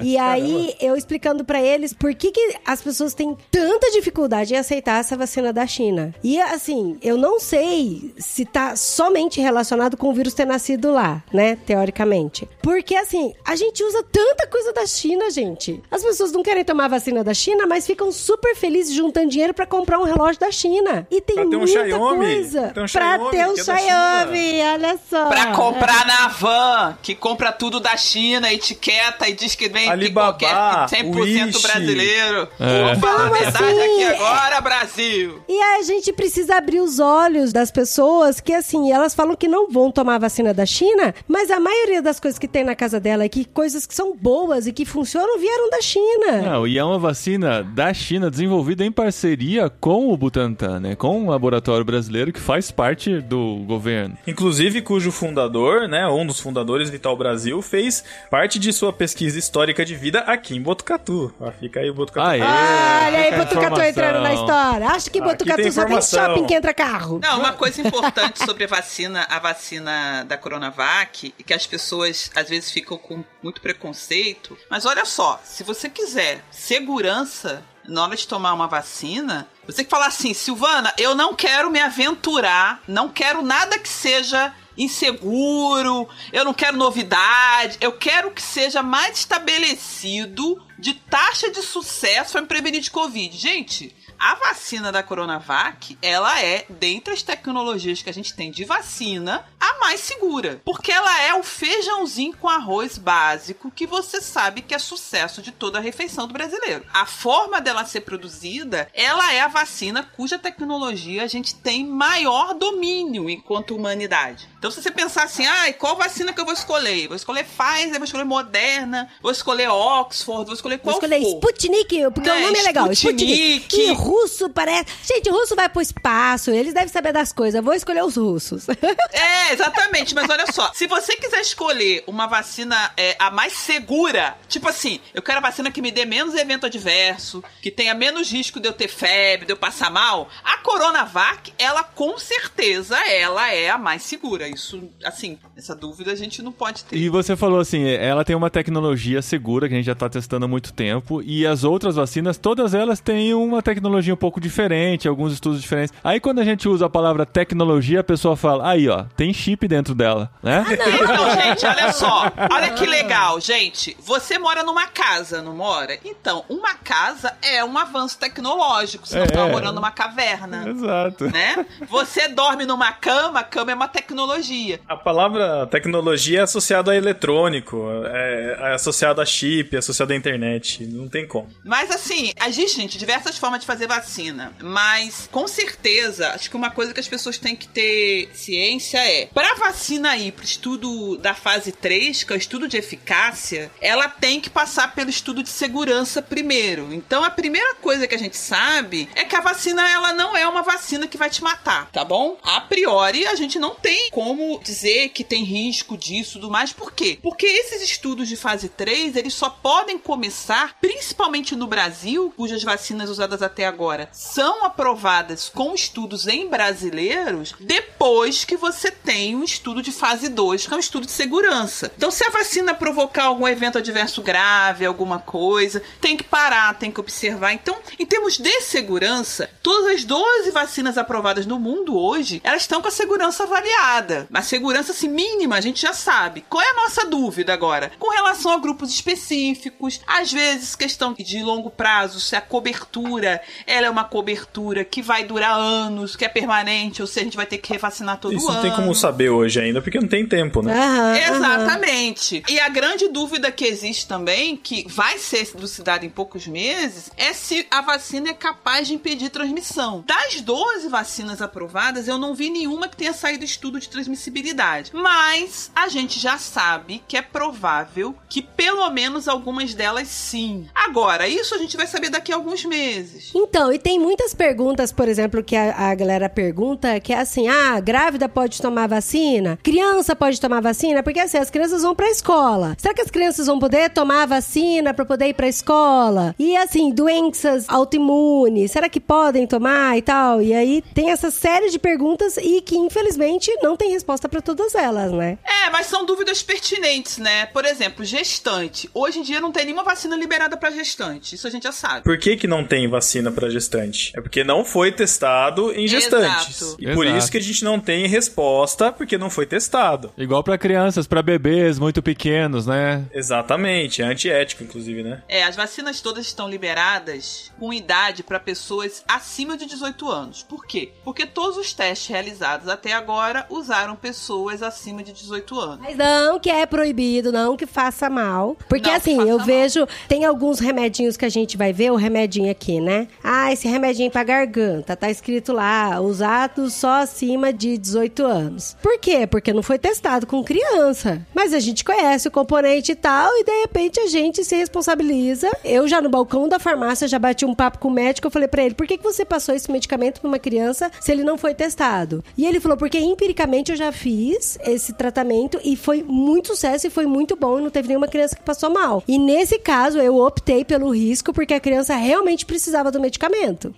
E aí, eu explicando pra eles por que, que as pessoas têm tanta dificuldade em aceitar essa vacina da China. E assim, eu não sei se tá somente relacionado com o vírus ter nascido lá, né? Teoricamente. Porque assim, a gente usa tanta coisa da China, gente. As pessoas não querem tomar a vacina da China, mas ficam super felizes juntando dinheiro pra comprar um relógio da China. E tem
Pra um
muita
Xiaomi.
coisa.
Tem um
pra
Xiaomi,
ter um
é
Xiaomi, olha só.
Pra comprar na van, que compra tudo da China, etiqueta e diz que vem
Alibaba,
que qualquer 100%
Wish.
brasileiro.
É.
Vou falar a verdade
assim?
aqui agora, Brasil.
E aí a gente precisa abrir os olhos das pessoas que, assim, elas falam que não vão tomar a vacina da China, mas a maioria das coisas que tem na casa dela, que coisas que são boas e que funcionam, vieram da China.
Não, e é uma vacina da China desenvolvida em parceria com o Butantan, né? Com um laboratório brasileiro que faz parte do governo.
Inclusive, cujo fundador, né, um dos fundadores, Vital Brasil, fez parte de sua pesquisa histórica de vida aqui em Botucatu. Ó, fica aí o Botucatu.
Aê!
Olha aí, Botucatu entrando na história. Acho que Botucatu
tem
só tem shopping que entra carro.
Não, uma coisa importante sobre a vacina, a vacina da Coronavac, e que as pessoas às vezes ficam com muito preconceito. Mas olha só, se você quiser segurança na hora de tomar uma vacina, você tem que falar assim, Silvana, eu não quero me aventurar, não quero nada que seja inseguro, eu não quero novidade, eu quero que seja mais estabelecido de taxa de sucesso para prevenir de Covid. Gente, a vacina da Coronavac, ela é, dentre as tecnologias que a gente tem de vacina, a mais segura. Porque ela é o feijãozinho com arroz básico que você sabe que é sucesso de toda a refeição do brasileiro. A forma dela ser produzida, ela é a vacina cuja tecnologia a gente tem maior domínio enquanto humanidade. Então, se você pensar assim, ah, qual vacina que eu vou escolher? Vou escolher Pfizer, vou escolher Moderna, vou escolher Oxford, vou escolher
Vou
qual
escolher
for.
Sputnik, porque
É,
o nome é legal.
Sputnik.
Sputnik. Russo parece. Gente, russo vai pro espaço, eles devem saber das coisas. Vou escolher os russos.
É, exatamente. Mas olha só, se você quiser escolher uma vacina é, a mais segura, tipo assim, eu quero a vacina que me dê menos evento adverso, que tenha menos risco de eu ter febre, de eu passar mal, a Coronavac, ela com certeza, ela é a mais segura. Isso, assim, essa dúvida a gente não pode ter.
E você falou assim, ela tem uma tecnologia segura que a gente já está testando há muito tempo e as outras vacinas, todas elas têm uma tecnologia um pouco diferente, alguns estudos diferentes. Aí quando a gente usa a palavra tecnologia, a pessoa fala, aí ó, tem chip dentro dela, né?
Então, gente, olha só. Olha que legal, gente. Você mora numa casa, não mora? Então, uma casa é um avanço tecnológico. Você não
É.
tá morando numa caverna.
Exato.
Né? Você dorme numa cama, a cama é uma tecnologia.
A palavra tecnologia é associada a eletrônico, é, é associada a chip, é associada à internet. Não tem como.
Mas assim, existe, gente, diversas formas de fazer vacina. Mas, com certeza, acho que uma coisa que as pessoas têm que ter ciência é: pra vacina ir pro estudo da fase 3, que é o estudo de eficácia, ela tem que passar pelo estudo de segurança primeiro. Então, a primeira coisa que a gente sabe é que a vacina, ela não é uma vacina que vai te matar, tá bom? A priori, a gente não tem como dizer que tem risco disso tudo mais. Por quê? Porque esses estudos de fase 3, eles só podem começar, principalmente no Brasil, cujas vacinas usadas até agora são aprovadas com estudos em brasileiros, depois que você tem um estudo de fase 2, que é um estudo de segurança. Então, se a vacina provocar algum evento adverso grave, alguma coisa, tem que parar, tem que observar. Então, em termos de segurança, todas as 12 vacinas aprovadas no mundo hoje, elas estão com a segurança avaliada. A segurança assim, mínima, a gente já sabe. Qual é a nossa dúvida agora? Com relação a grupos específicos, às vezes questão de longo prazo, se a cobertura ela é uma cobertura que vai durar anos, que é permanente, ou se a gente vai ter que revacinar todo
Isso
ano.
não tem como saber hoje ainda, porque não tem tempo, né?
Aham, aham.
Exatamente. E a grande dúvida que existe também, que vai ser elucidada em poucos meses, é se a vacina é capaz de impedir transmissão. Das 12 vacinas aprovadas, eu não vi nenhuma que tenha saído estudo de transmissibilidade. Mas a gente já sabe que é provável que pelo menos algumas delas sim. Agora, isso a gente vai saber daqui a alguns meses.
Então, e tem muitas perguntas, por exemplo, que a, a galera pergunta, que é assim, ah, grávida pode tomar vacina? Criança pode tomar vacina? Porque assim, as crianças vão pra escola. Será que as crianças vão poder tomar vacina pra poder ir pra escola? E assim, doenças autoimunes, será será que podem tomar e tal? E aí tem essa série de perguntas e que, infelizmente, não tem resposta para todas elas, né?
É, mas são dúvidas pertinentes, né? Por exemplo, gestante. Hoje em dia não tem nenhuma vacina liberada para gestante. Isso a gente já sabe.
Por que, que não tem vacina para gestante? É porque não foi testado em gestantes.
Exato.
E por
Exato.
isso que a gente não tem resposta, porque não foi testado.
Igual pra crianças, pra bebês muito pequenos, né?
Exatamente, é antiético, inclusive, né?
É, as vacinas todas estão liberadas com idade para pessoas acima de 18 anos. Por quê? Porque todos os testes realizados até agora usaram pessoas acima de 18 anos.
Mas não que é proibido, não que faça mal. Porque
Não
assim, eu
mal.
vejo, tem alguns remedinhos que a gente vai ver, o remedinho aqui, né? Ah, esse remedinho pra garganta, tá escrito lá, usado só acima de 18 anos. Por quê? Porque não foi testado com criança. Mas a gente conhece o componente e tal, e de repente a gente se responsabiliza. Eu já no balcão da farmácia já bati um papo com o médico, eu falei pra ele, por que, que você passou esse medicamento pra uma criança se ele não foi testado? E ele falou, porque empiricamente eu já fiz esse tratamento e foi muito sucesso e foi muito bom e não teve nenhuma criança que passou mal. E nesse caso eu optei pelo risco porque a criança realmente precisava do medicamento.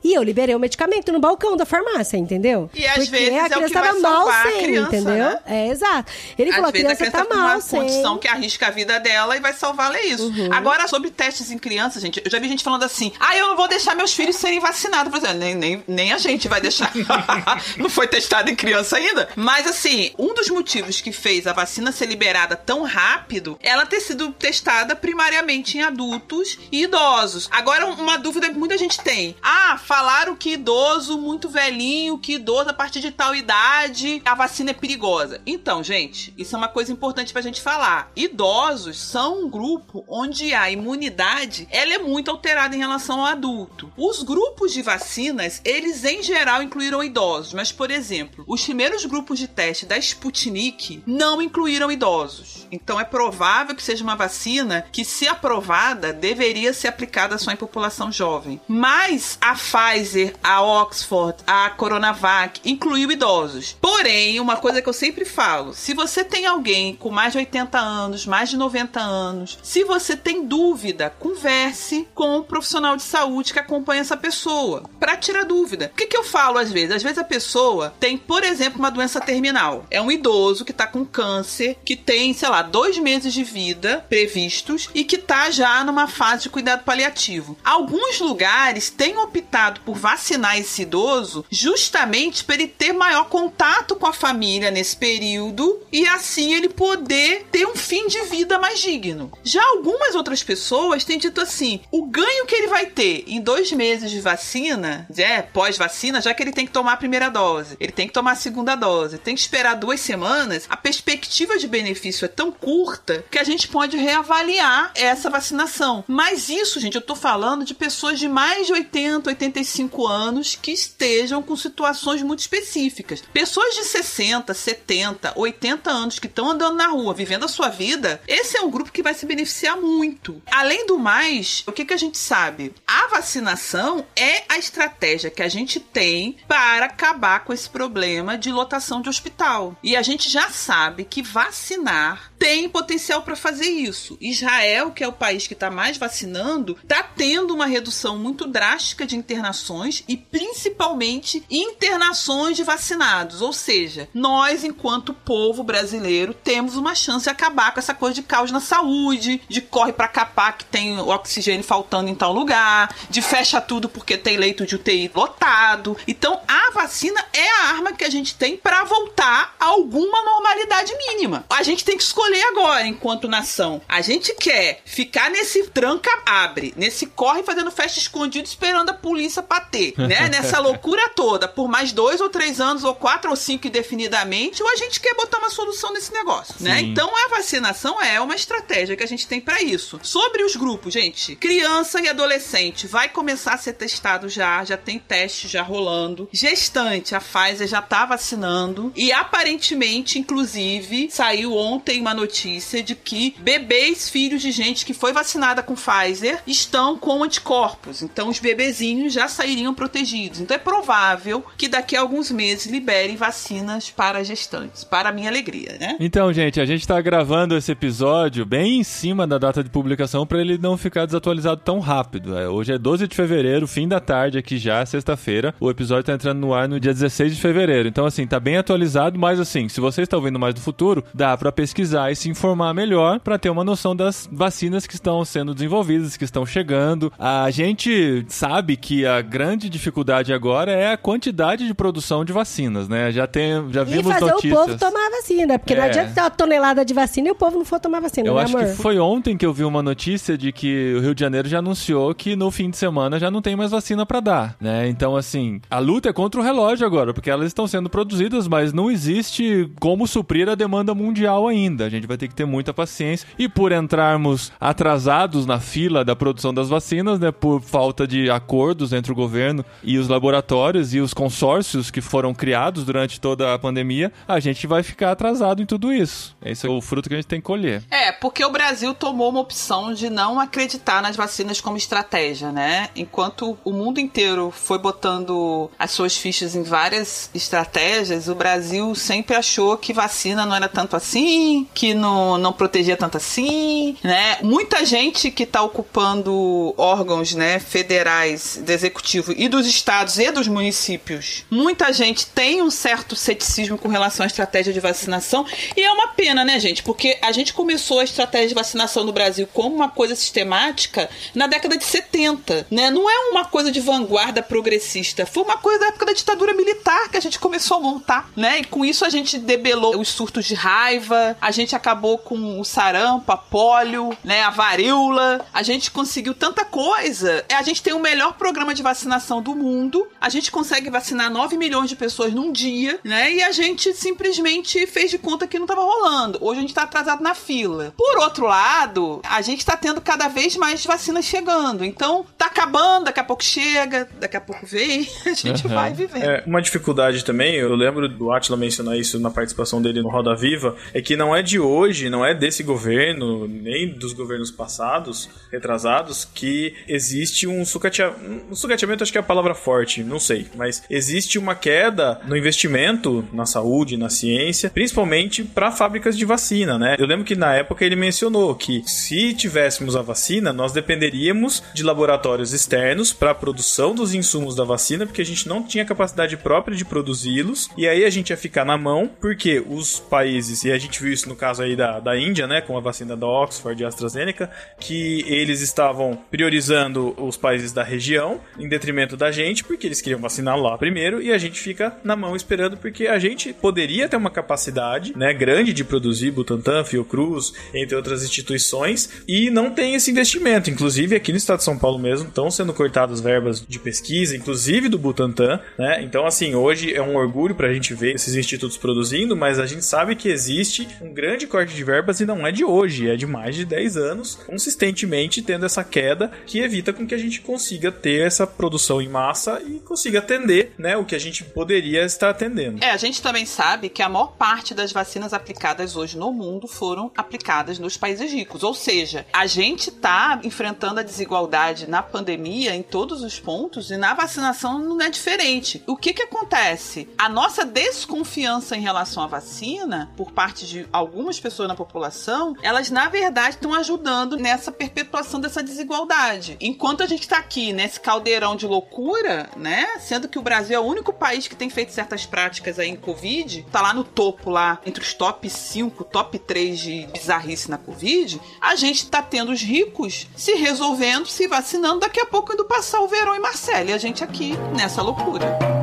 E eu liberei o medicamento no balcão da farmácia, entendeu?
E às
porque
vezes
a
é o
criança
vai
tava mal
salvar a
sem,
criança,
entendeu?
né?
É, exato. Ele falou,
Às
a
vezes
criança,
tá
tá
numa
mal sem.
condição que arrisca a vida dela e vai salvar isso.
Uhum.
Agora, sobre testes em crianças, gente, eu já vi gente falando assim: ah, eu não vou deixar meus filhos serem vacinados. Por exemplo, nem, nem, nem a gente vai deixar. não foi testado em criança ainda. Mas, assim, um dos motivos que fez a vacina ser liberada tão rápido é ela ter sido testada primariamente em adultos e idosos. Agora, uma dúvida que muita gente tem: ah, falaram que idoso muito velhinho, que idoso a partir de tal idade, a vacina é perigosa. Então, gente, isso é uma coisa importante pra gente falar. Idosos são um grupo onde a imunidade ela é muito alterada em relação ao adulto. Os grupos de vacinas, eles em geral incluíram idosos, mas por exemplo, os primeiros grupos de teste da Sputnik não incluíram idosos. Então é provável que seja uma vacina que, se aprovada, deveria ser aplicada só em população jovem. Mas a Pfizer, a Oxford, a Coronavac incluiu idosos. Porém, uma coisa que eu sempre falo: se você tem alguém com mais de 80 anos, mais de 90 anos, se você tem dúvida, converse com um profissional de saúde que acompanha essa pessoa para tirar dúvida. O que, que eu falo às vezes? Às vezes a pessoa tem, por exemplo, uma doença terminal. É um idoso que tá com câncer, que tem, sei lá, dois meses de vida previstos e que tá já numa fase de cuidado paliativo. Alguns lugares têm optado por vacinar esse idoso justamente para ele ter maior contato com a família nesse período e assim ele poder ter um fim de vida mais digno. Já algumas outras pessoas têm dito assim: o ganho que ele vai ter em dois meses de vacina, é, pós-vacina, já que ele tem que tomar a primeira dose, ele tem que tomar a segunda dose, tem que esperar duas semanas, a perspectiva de benefício é tão curta que a gente pode reavaliar essa vacinação. Mas isso, gente, eu tô falando de pessoas de mais de 80, 85 anos que estejam com situações muito específicas. Pessoas de 60, 70, 80 anos que estão andando na rua, vivendo a sua vida, esse é um grupo que vai se beneficiar muito. Além do mais, o que, que a gente sabe? A vacinação é a estratégia que a gente tem para acabar com esse problema de lotação de hospital. E a gente já sabe que vacinar tem potencial para fazer isso. Israel, que é o país que está mais vacinando, está tendo uma redução muito drástica de internações e principalmente internações de vacinados. Ou seja, nós, enquanto povo brasileiro, temos uma chance de acabar com essa coisa de caos na saúde, de corre para capar que tem oxigênio faltando em tal lugar, de fecha tudo porque tem leito de UTI lotado. Então, a vacina é a arma que a gente tem para voltar a alguma normalidade mínima. A gente tem que escolher agora, enquanto nação. A gente quer ficar nesse tranca-abre, nesse corre fazendo festa escondido esperando a polícia bater, né? Nessa loucura toda, por mais dois ou três anos, ou quatro ou cinco indefinidamente, ou a gente quer botar uma solução nesse negócio, né?
Sim.
Então a vacinação é uma estratégia que a gente tem para isso. Sobre os grupos, gente, criança e adolescente vai começar a ser testado já, já tem teste já rolando. Gestante, a Pfizer já tá vacinando e aparentemente, inclusive, saiu ontem uma notícia de que bebês, filhos de gente que foi vacinada com Pfizer, estão com anticorpos. Então, os bebezinhos já sairiam protegidos. Então, é provável que daqui a alguns meses liberem vacinas para gestantes. Para minha alegria, né?
Então, gente, a gente tá gravando esse episódio bem em cima da data de publicação para ele não ficar desatualizado tão rápido. É, hoje é 12 de fevereiro, fim da tarde aqui já, sexta-feira. O episódio tá entrando no ar no dia 16 de fevereiro. Então, assim, tá bem atualizado, mas assim, se você está ouvindo mais do futuro, dá para pesquisar e se informar melhor para ter uma noção das vacinas que estão sendo desenvolvidas, que estão chegando. A gente sabe que a grande dificuldade agora é a quantidade de produção de vacinas, né? Já tem, já
E
vimos
fazer
notícias.
o povo tomar vacina, porque não
É.
adianta ter uma tonelada de vacina e o povo não for tomar vacina,
Eu
né,
acho
amor?
que foi ontem que eu vi uma notícia de que o Rio de Janeiro já anunciou que no fim de semana já não tem mais vacina pra dar, né? Então, assim, a luta é contra o relógio agora, porque elas estão sendo produzidas, mas não existe como suprir a demanda mundial ainda. A gente vai ter que ter muita paciência. E por entrarmos atrasados na fila da produção das vacinas, né, por falta de acordos entre o governo e os laboratórios e os consórcios que foram criados durante toda a pandemia, a gente vai ficar atrasado em tudo isso. Esse é o fruto que a gente tem que colher.
É, porque o Brasil tomou uma opção de não acreditar nas vacinas como estratégia, né? Enquanto o mundo inteiro foi botando as suas fichas em várias estratégias, o Brasil sempre achou que vacina não era tanto assim, que não, não protegia tanto assim, né? Muita gente que tá ocupando órgãos, né, federais, do executivo e dos estados e dos municípios, muita gente tem um certo ceticismo com relação à estratégia de vacinação e é uma pena, né, gente? Porque a gente começou a estratégia de vacinação no Brasil como uma coisa sistemática na década de 70, né? Não é uma coisa de vanguarda progressista, foi uma coisa da época da ditadura militar que a gente começou a montar, né? E com isso a gente debelou os surtos de raiva, a gente acabou com o sarampo, a polio, né, a varíola, a gente conseguiu tanta coisa. É, A gente tem o melhor programa de vacinação do mundo, a gente consegue vacinar 9 milhões de pessoas num dia, né? E a gente simplesmente fez de conta que não tava rolando. Hoje a gente tá atrasado na fila. Por outro lado, a gente tá tendo cada vez mais vacinas chegando. Então, tá acabando, daqui a pouco chega, daqui a pouco vem, a gente
Uhum.
vai vivendo.
É, uma dificuldade também, eu lembro do Atila mencionar isso na participação dele no Roda Viva, é que não é de hoje, não é desse governo, nem dos governos passados, retrasados, que existe um sucateamento. Um sucateamento acho que é a palavra forte, não sei, mas existe uma queda no investimento na saúde, na ciência, principalmente para fábricas de vacina, né? Eu lembro que na época ele mencionou que se tivéssemos a vacina, nós dependeríamos de laboratórios externos para a produção dos insumos da vacina, porque a gente não tinha capacidade própria de produzi-los, e aí a gente ia ficar na mão, porque os países, e a gente viu isso no caso aí da, da Índia, né, com a vacina da Oxford e AstraZeneca, que eles estavam priorizando os países da região em detrimento da gente, porque eles queriam vacinar lá primeiro, e a gente fica na mão esperando, porque a gente poderia ter uma capacidade, né, grande de produzir Butantan, Fiocruz, entre outras instituições, e não tem esse investimento. Inclusive, aqui no estado de São Paulo mesmo, estão sendo cortadas verbas de pesquisa, inclusive do Butantan, né? Então, assim, hoje é um orgulho pra gente ver esses institutos produzindo, mas a gente sabe que existe um grande corte de verbas e não é de hoje, é de mais de 10 anos, consistentemente tendo essa queda que evita com que a gente consiga ter essa produção em massa e consiga atender, né, o que a gente poderia estar atendendo.
É, a gente também sabe que a maior parte das vacinas aplicadas hoje no mundo foram aplicadas nos países ricos. Ou seja, a gente tá enfrentando a desigualdade na pandemia em todos os pontos e na vacinação não é diferente. O que que acontece? A nossa desconfiança em relação à vacina, por parte de algumas pessoas na população, elas na verdade estão ajudando nessa perpetuação dessa desigualdade. Enquanto a gente tá aqui nesse caldeirão de loucura, né? Sendo que o Brasil é o único país que tem feito certas práticas aí em Covid, tá lá no topo, lá, entre os top 5, top 3 de bizarrice na Covid, a gente tá tendo os ricos se resolvendo, se vacinando, daqui a pouco indo passar o verão em Marselha. E a gente aqui nessa loucura.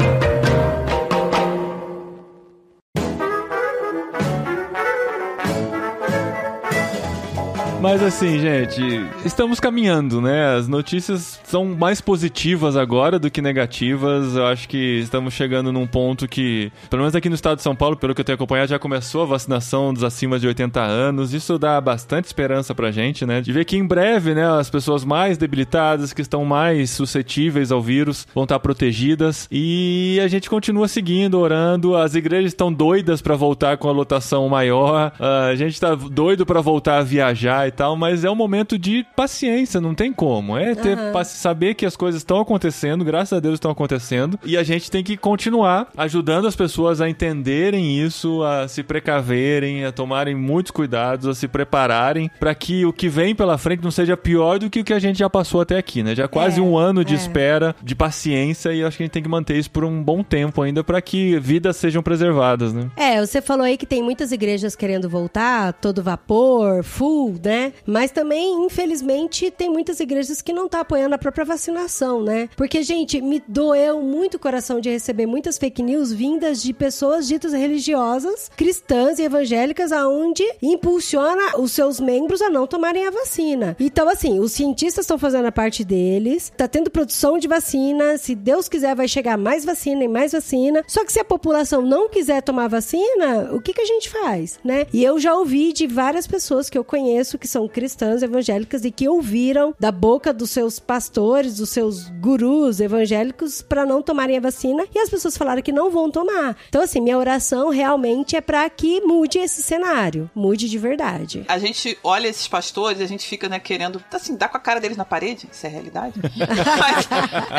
Mas assim, gente, estamos caminhando, né? As notícias são mais positivas agora do que negativas. Eu acho que estamos chegando num ponto que, pelo menos aqui no estado de São Paulo, pelo que eu tenho acompanhado, já começou a vacinação dos acima de 80 anos. Isso dá bastante esperança pra gente, né? De ver que em breve, né, as pessoas mais debilitadas, que estão mais suscetíveis ao vírus, vão estar protegidas. E a gente continua seguindo, orando. As igrejas estão doidas para voltar com a lotação maior. Uh, a gente tá doido para voltar a viajar e tal, mas é um momento de paciência, não tem como. É ter
Aham.
saber que as coisas estão acontecendo, graças a Deus estão acontecendo, e a gente tem que continuar ajudando as pessoas a entenderem isso, a se precaverem, a tomarem muitos cuidados, a se prepararem para que o que vem pela frente não seja pior do que o que a gente já passou até aqui, né? Já quase
É,
um ano de
é.
espera, de paciência, e acho que a gente tem que manter isso por um bom tempo ainda para que vidas sejam preservadas, né?
É, você falou aí que tem muitas igrejas querendo voltar, todo vapor, full, né? Mas também, infelizmente, tem muitas igrejas que não tá apoiando a própria vacinação, né? Porque, gente, me doeu muito o coração de receber muitas fake news vindas de pessoas ditas religiosas, cristãs e evangélicas, aonde impulsiona os seus membros a não tomarem a vacina. Então, assim, os cientistas estão fazendo a parte deles, tá tendo produção de vacina, se Deus quiser vai chegar mais vacina e mais vacina. Só que se a população não quiser tomar vacina, o que, que a gente faz, né? E eu já ouvi de várias pessoas que eu conheço que são cristãs evangélicas e que ouviram da boca dos seus pastores, dos seus gurus evangélicos para não tomarem a vacina e as pessoas falaram que não vão tomar. Então assim, minha oração realmente é para que mude esse cenário, mude de verdade.
A gente olha esses pastores e a gente fica, né, querendo, assim, dar com a cara deles na parede. Isso é realidade? mas,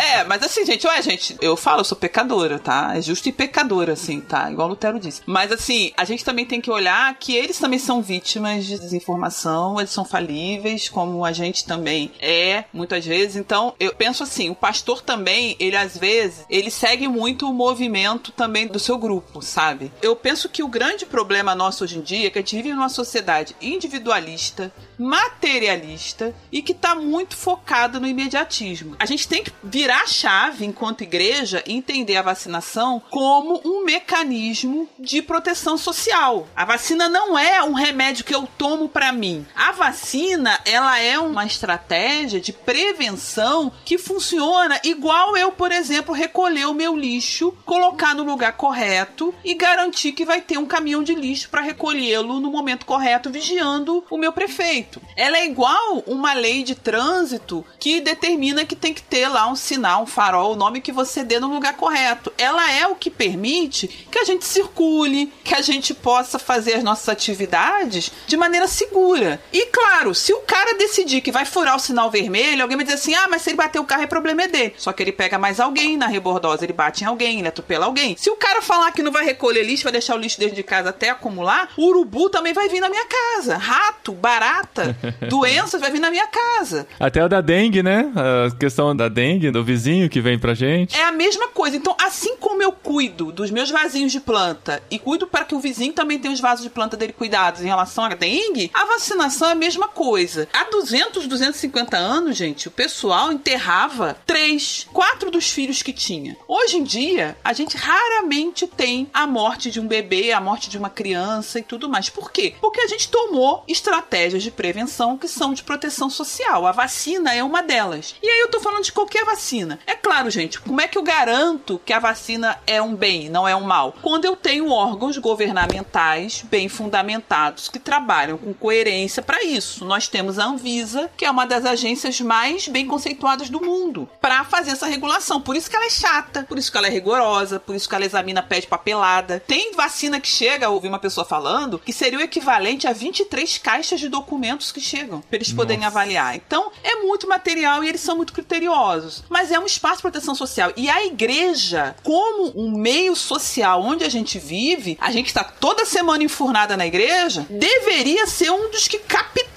é, mas assim, gente, ué, gente, eu falo, eu sou pecadora, tá? É justo e pecadora, assim, tá? Igual Lutero disse. Mas assim, a gente também tem que olhar que eles também são vítimas de desinformação, são falíveis, como a gente também é, muitas vezes. Então, eu penso assim, o pastor também, ele às vezes, ele segue muito o movimento também do seu grupo, sabe? Eu penso que o grande problema nosso hoje em dia é que a gente vive numa sociedade individualista, materialista e que tá muito focada no imediatismo. A gente tem que virar a chave enquanto igreja e entender a vacinação como um mecanismo de proteção social. A vacina não é um remédio que eu tomo para mim. A vacina, ela é uma estratégia de prevenção que funciona igual eu, por exemplo, recolher o meu lixo, colocar no lugar correto e garantir que vai ter um caminhão de lixo para recolhê-lo no momento correto, vigiando o meu prefeito. Ela é igual uma lei de trânsito que determina que tem que ter lá um sinal, um farol, o nome que você dê no lugar correto. Ela é o que permite que a gente circule, que a gente possa fazer as nossas atividades de maneira segura. E claro, se o cara decidir que vai furar o sinal vermelho, alguém vai dizer assim: ah, mas se ele bater o carro, o problema é dele. Só que ele pega mais alguém na rebordosa, ele bate em alguém, ele atropela alguém. Se o cara falar que não vai recolher lixo, vai deixar o lixo dentro de casa até acumular, o urubu também vai vir na minha casa. Rato, barata, doenças vai vir na minha casa.
Até o da dengue, né? A questão da dengue, do vizinho que vem pra gente.
É a mesma coisa. Então, assim como eu cuido dos meus vasinhos de planta e cuido para que o vizinho também tenha os vasos de planta dele cuidados em relação à dengue, a vacinação é a mesma coisa. Há 200, 250 anos, gente, o pessoal enterrava três, quatro dos filhos que tinha. Hoje em dia, a gente raramente tem a morte de um bebê, a morte de uma criança e tudo mais. Por quê? Porque a gente tomou estratégias de prevenção que são de proteção social. A vacina é uma delas. E aí eu tô falando de qualquer vacina. É claro, gente, como é que eu garanto que a vacina é um bem, não é um mal? Quando eu tenho órgãos governamentais bem fundamentados que trabalham com coerência para isso. Nós temos a Anvisa, que é uma das agências mais bem conceituadas do mundo, para fazer essa regulação. Por isso que ela é chata, por isso que ela é rigorosa, por isso que ela examina pé de papelada. Tem vacina que chega, ouvi uma pessoa falando, que seria o equivalente a 23 caixas de documentos que chegam, para eles poderem
Nossa.
avaliar. Então, é muito material e eles são muito criteriosos. Mas é um espaço de proteção social. E a igreja, como um meio social onde a gente vive, a gente está toda semana enfurnada na igreja, deveria ser um dos que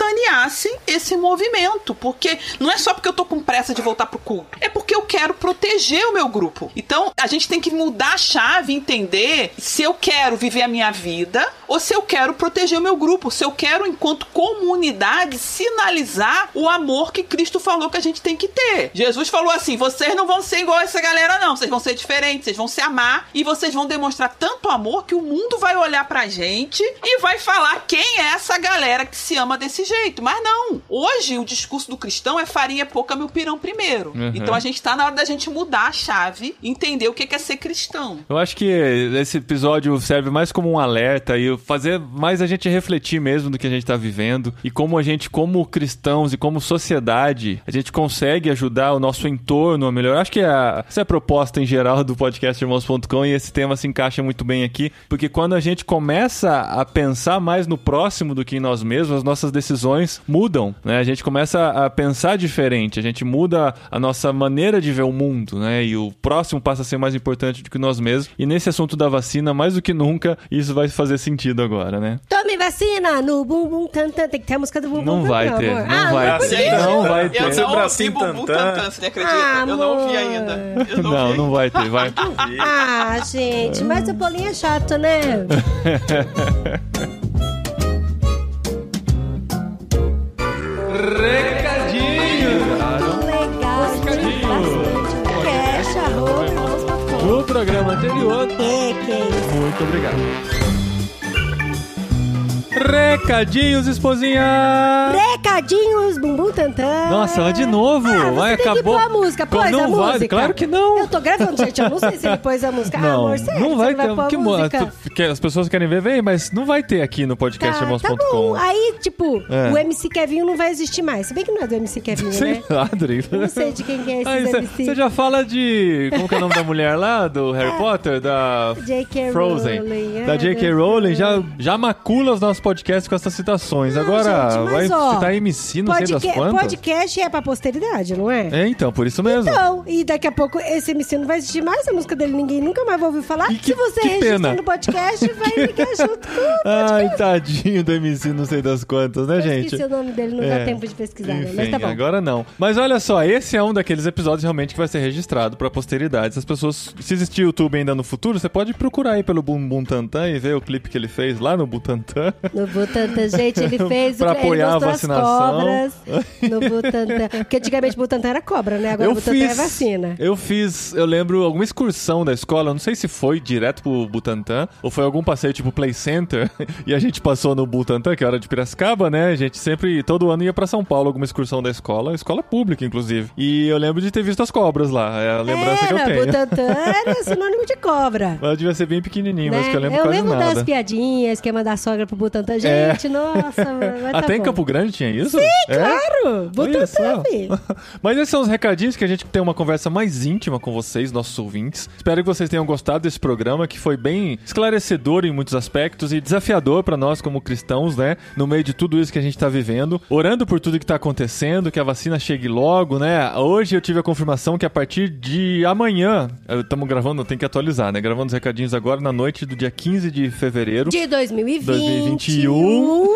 capitaneassem esse movimento. Porque não é só porque eu tô com pressa de voltar pro culto, é porque eu quero proteger o meu grupo. Então, a gente tem que mudar a chave entender se eu quero viver a minha vida ou se eu quero proteger o meu grupo, se eu quero, enquanto comunidade, sinalizar o amor que Cristo falou que a gente tem que ter. Jesus falou assim: vocês não vão ser igual essa galera, não. Vocês vão ser diferentes, vocês vão se amar e vocês vão demonstrar tanto amor que o mundo vai olhar pra gente e vai falar quem é essa galera que se ama desse jeito. Mas não. Hoje o discurso do cristão é farinha pouca, meu pirão primeiro.
Uhum.
Então a gente tá na hora da gente mudar a chave e entender o que é ser cristão.
Eu acho que esse episódio serve mais como um alerta e fazer mais a gente refletir mesmo do que a gente tá vivendo e como a gente, como cristãos e como sociedade, a gente consegue ajudar o nosso entorno a melhorar. Acho que a, essa é a proposta em geral do podcast irmãos.com e esse tema se encaixa muito bem aqui, porque quando a gente começa a pensar mais no próximo do que em nós mesmos, as nossas decisões mudam, né? A gente começa a pensar diferente, a gente muda a nossa maneira de ver o mundo, né? E o próximo passa a ser mais importante do que nós mesmos. E nesse assunto da vacina, mais do que nunca, isso vai fazer sentido agora, né?
Tome vacina no bumbum tantan. Tem que ter a música do bumbum
Não
tantan,
vai ter, não
ah,
vai
por
ter. Não vai
Eu
ter.
não
Seu
ouvi
bracinho
bumbum
tantã.
tantã, você acredita?
Ah,
eu não ouvi ainda. Eu não,
Não, não vai ter, vai.
Ah, gente, mas o Paulinho é chato, né?
Recadinho!
Legal, bastante. Cash, arroba,
No programa anterior,
É, que isso.
muito obrigado. Recadinhos, esposinha!
Recadinhos, bumbum tantã.
Nossa, mas de novo?
Ah,
Vai,
tem
acabou.
que pôr a música. Pôs
não
a
vai?
música.
Claro que não.
Eu tô gravando, gente. Eu não sei se ele pôs a música. ah,
Não,
amor, sério,
não vai ter.
a
que
música.
tu- as pessoas querem ver, vem, mas não vai ter aqui no podcast
Tá, tá
irmãos.com.
bom. Aí, tipo,
É.
o MC Kevinho não vai existir mais. Se bem que não é do MC Kevinho,
Sei
né?
lá, Adri.
Eu não sei de quem que é esse MC.
Você já fala de. Como que é o nome da mulher lá? Do Harry Potter? Da.
J.K.
Frozen.
Rowling.
Da
Ah,
J.K.
Deus
Rowling
céu.
já, já macula os nossos podcasts com essas citações.
Não,
Agora
gente,
vai
mas, ó,
citar MC, não sei das
Podca-
quantas.
Podcast é pra posteridade, não é?
É, então, por isso mesmo.
Então, e daqui a pouco esse MC não vai existir mais, a música dele ninguém nunca mais vai ouvir falar.
E que-
Se você
que
registra
pena.
no podcast, vai ligar junto com o
Ai, tadinho do MC, não sei das quantas, né,
Eu
gente?
esqueci o nome dele, não
É.
dá tempo de pesquisar, né?
Enfim,
Mas tá bom.
agora não. Mas olha só, esse é um daqueles episódios realmente que vai ser registrado pra posteridade. Se as pessoas, se existir YouTube ainda no futuro, você pode procurar aí pelo Bumbum Tantan e ver o clipe que ele fez lá no Butantan.
No Butantan, gente, ele fez
Pra
ele
apoiar a
mostrou as
vacinação.
cobras no Butantan. Porque antigamente o Butantan era cobra, né? Agora o Butantan é vacina.
Eu fiz, eu lembro, alguma excursão da escola, não sei se foi direto pro Butantan, ou foi algum passeio tipo Play Center, e a gente passou no Butantan, que era de Piracicaba, né? A gente sempre, todo ano ia pra São Paulo, alguma excursão da escola, escola pública, inclusive. E eu lembro de ter visto as cobras lá, é a lembrança que eu
era,
tenho.
Butantan era sinônimo de cobra.
Mas devia ser bem pequenininho, mas
né?
que eu lembro
eu lembro
nada.
das piadinhas, que ia mandar a sogra pro Butantan.
É.
Gente, nossa, mas tá
Até em
bom.
Campo Grande tinha isso? Sim,
Claro,
só.
Butantan, filho.
Mas esses são os recadinhos que a gente tem uma conversa mais íntima com vocês, nossos ouvintes. Espero que vocês tenham gostado desse programa, que foi bem esclarecedor em muitos aspectos e desafiador pra nós como cristãos, né? No meio de tudo isso que a gente tá vivendo, orando por tudo que tá acontecendo, que a vacina chegue logo, né? Hoje eu tive a confirmação que a partir de amanhã, estamos gravando, tem que atualizar, né? Gravando os recadinhos agora na noite do dia 15 de fevereiro.
De 2020.
2021.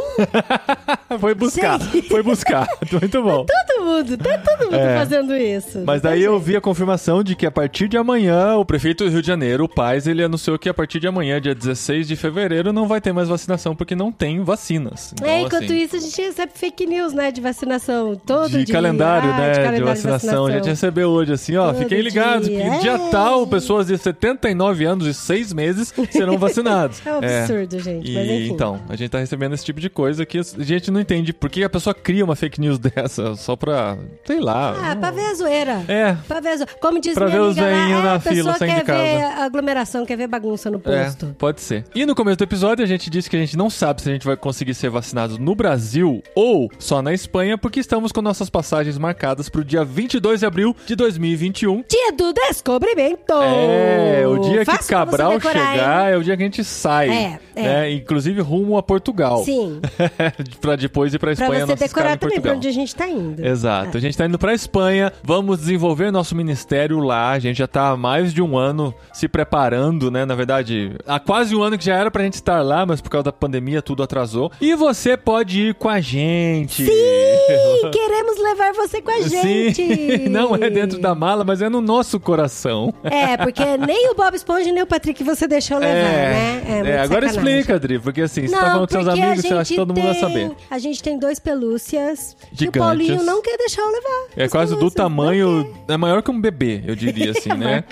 foi buscar,
Gente.
foi buscar. Muito bom.
Todo mundo, tá todo mundo
É.
fazendo isso.
Mas daí eu vi a confirmação de que a partir de amanhã, o prefeito do Rio de Janeiro, o Paz, ele anunciou que a partir de amanhã, dia 16 de fevereiro, não vai ter mais vacinação porque não tem vacinas. Então,
É, enquanto
assim,
isso, a gente recebe fake news, né? De vacinação todo
de
dia.
calendário,
Ah,
né? De,
calendário
vacinação. A gente recebeu hoje assim, ó,
Todo
fiquem ligados,
dia.
que dia
É.
tal, pessoas de 79 anos e 6 meses serão vacinados.
É um absurdo, gente.
E,
Mas enfim.
então, a gente tá recebendo esse tipo de coisa que a gente não entende por que a pessoa cria uma fake news dessa só pra, sei lá.
Ah, pra ver a zoeira.
É.
Pra ver a zoeira. Como diz
Pra
minha
ver
amiga lá, é,
na
a pessoa
fila saindo
quer ver aglomeração, quer ver bagunça no
É,
posto.
pode ser. E no começo do episódio a gente disse que a gente não sabe se a gente vai conseguir ser vacinado no Brasil ou só na Espanha, porque estamos com nossas passagens marcadas pro dia 22 de abril de 2021.
Dia do descobrimento!
É, o dia que
pra você
Cabral
decorar,
chegar
hein?
é o dia que a gente sai.
É, é.
né? Inclusive rumo a Portugal.
Sim.
pra depois ir pra
Pra
Espanha,
você
nossa escala
decorar também pra onde a gente tá indo.
Exato. A gente tá indo pra Espanha, vamos desenvolver nosso ministério lá. A gente já tá há mais de um ano se preparando, né? Na verdade, há quase um ano que já era pra gente estar lá, mas por causa da pandemia tudo atrasou. E você pode ir com a gente.
Sim, queremos levar você com a gente.
Sim. Não é dentro da mala, mas é no nosso coração.
É, porque nem o Bob Esponja nem o Patrick você deixou levar, né?
é,
muito
agora
sacanagem.
explica, Adri, porque assim, você
Não,
tá falando com seus amigos, você acha que todo mundo vai
tem-
saber.
A gente tem dois pelúcias. E o
Gigantes.
Paulinho não quer deixar eu levar.
É
as
quase do
pelúcias, não
tamanho. É maior que um bebê, eu diria assim,
quer.
né?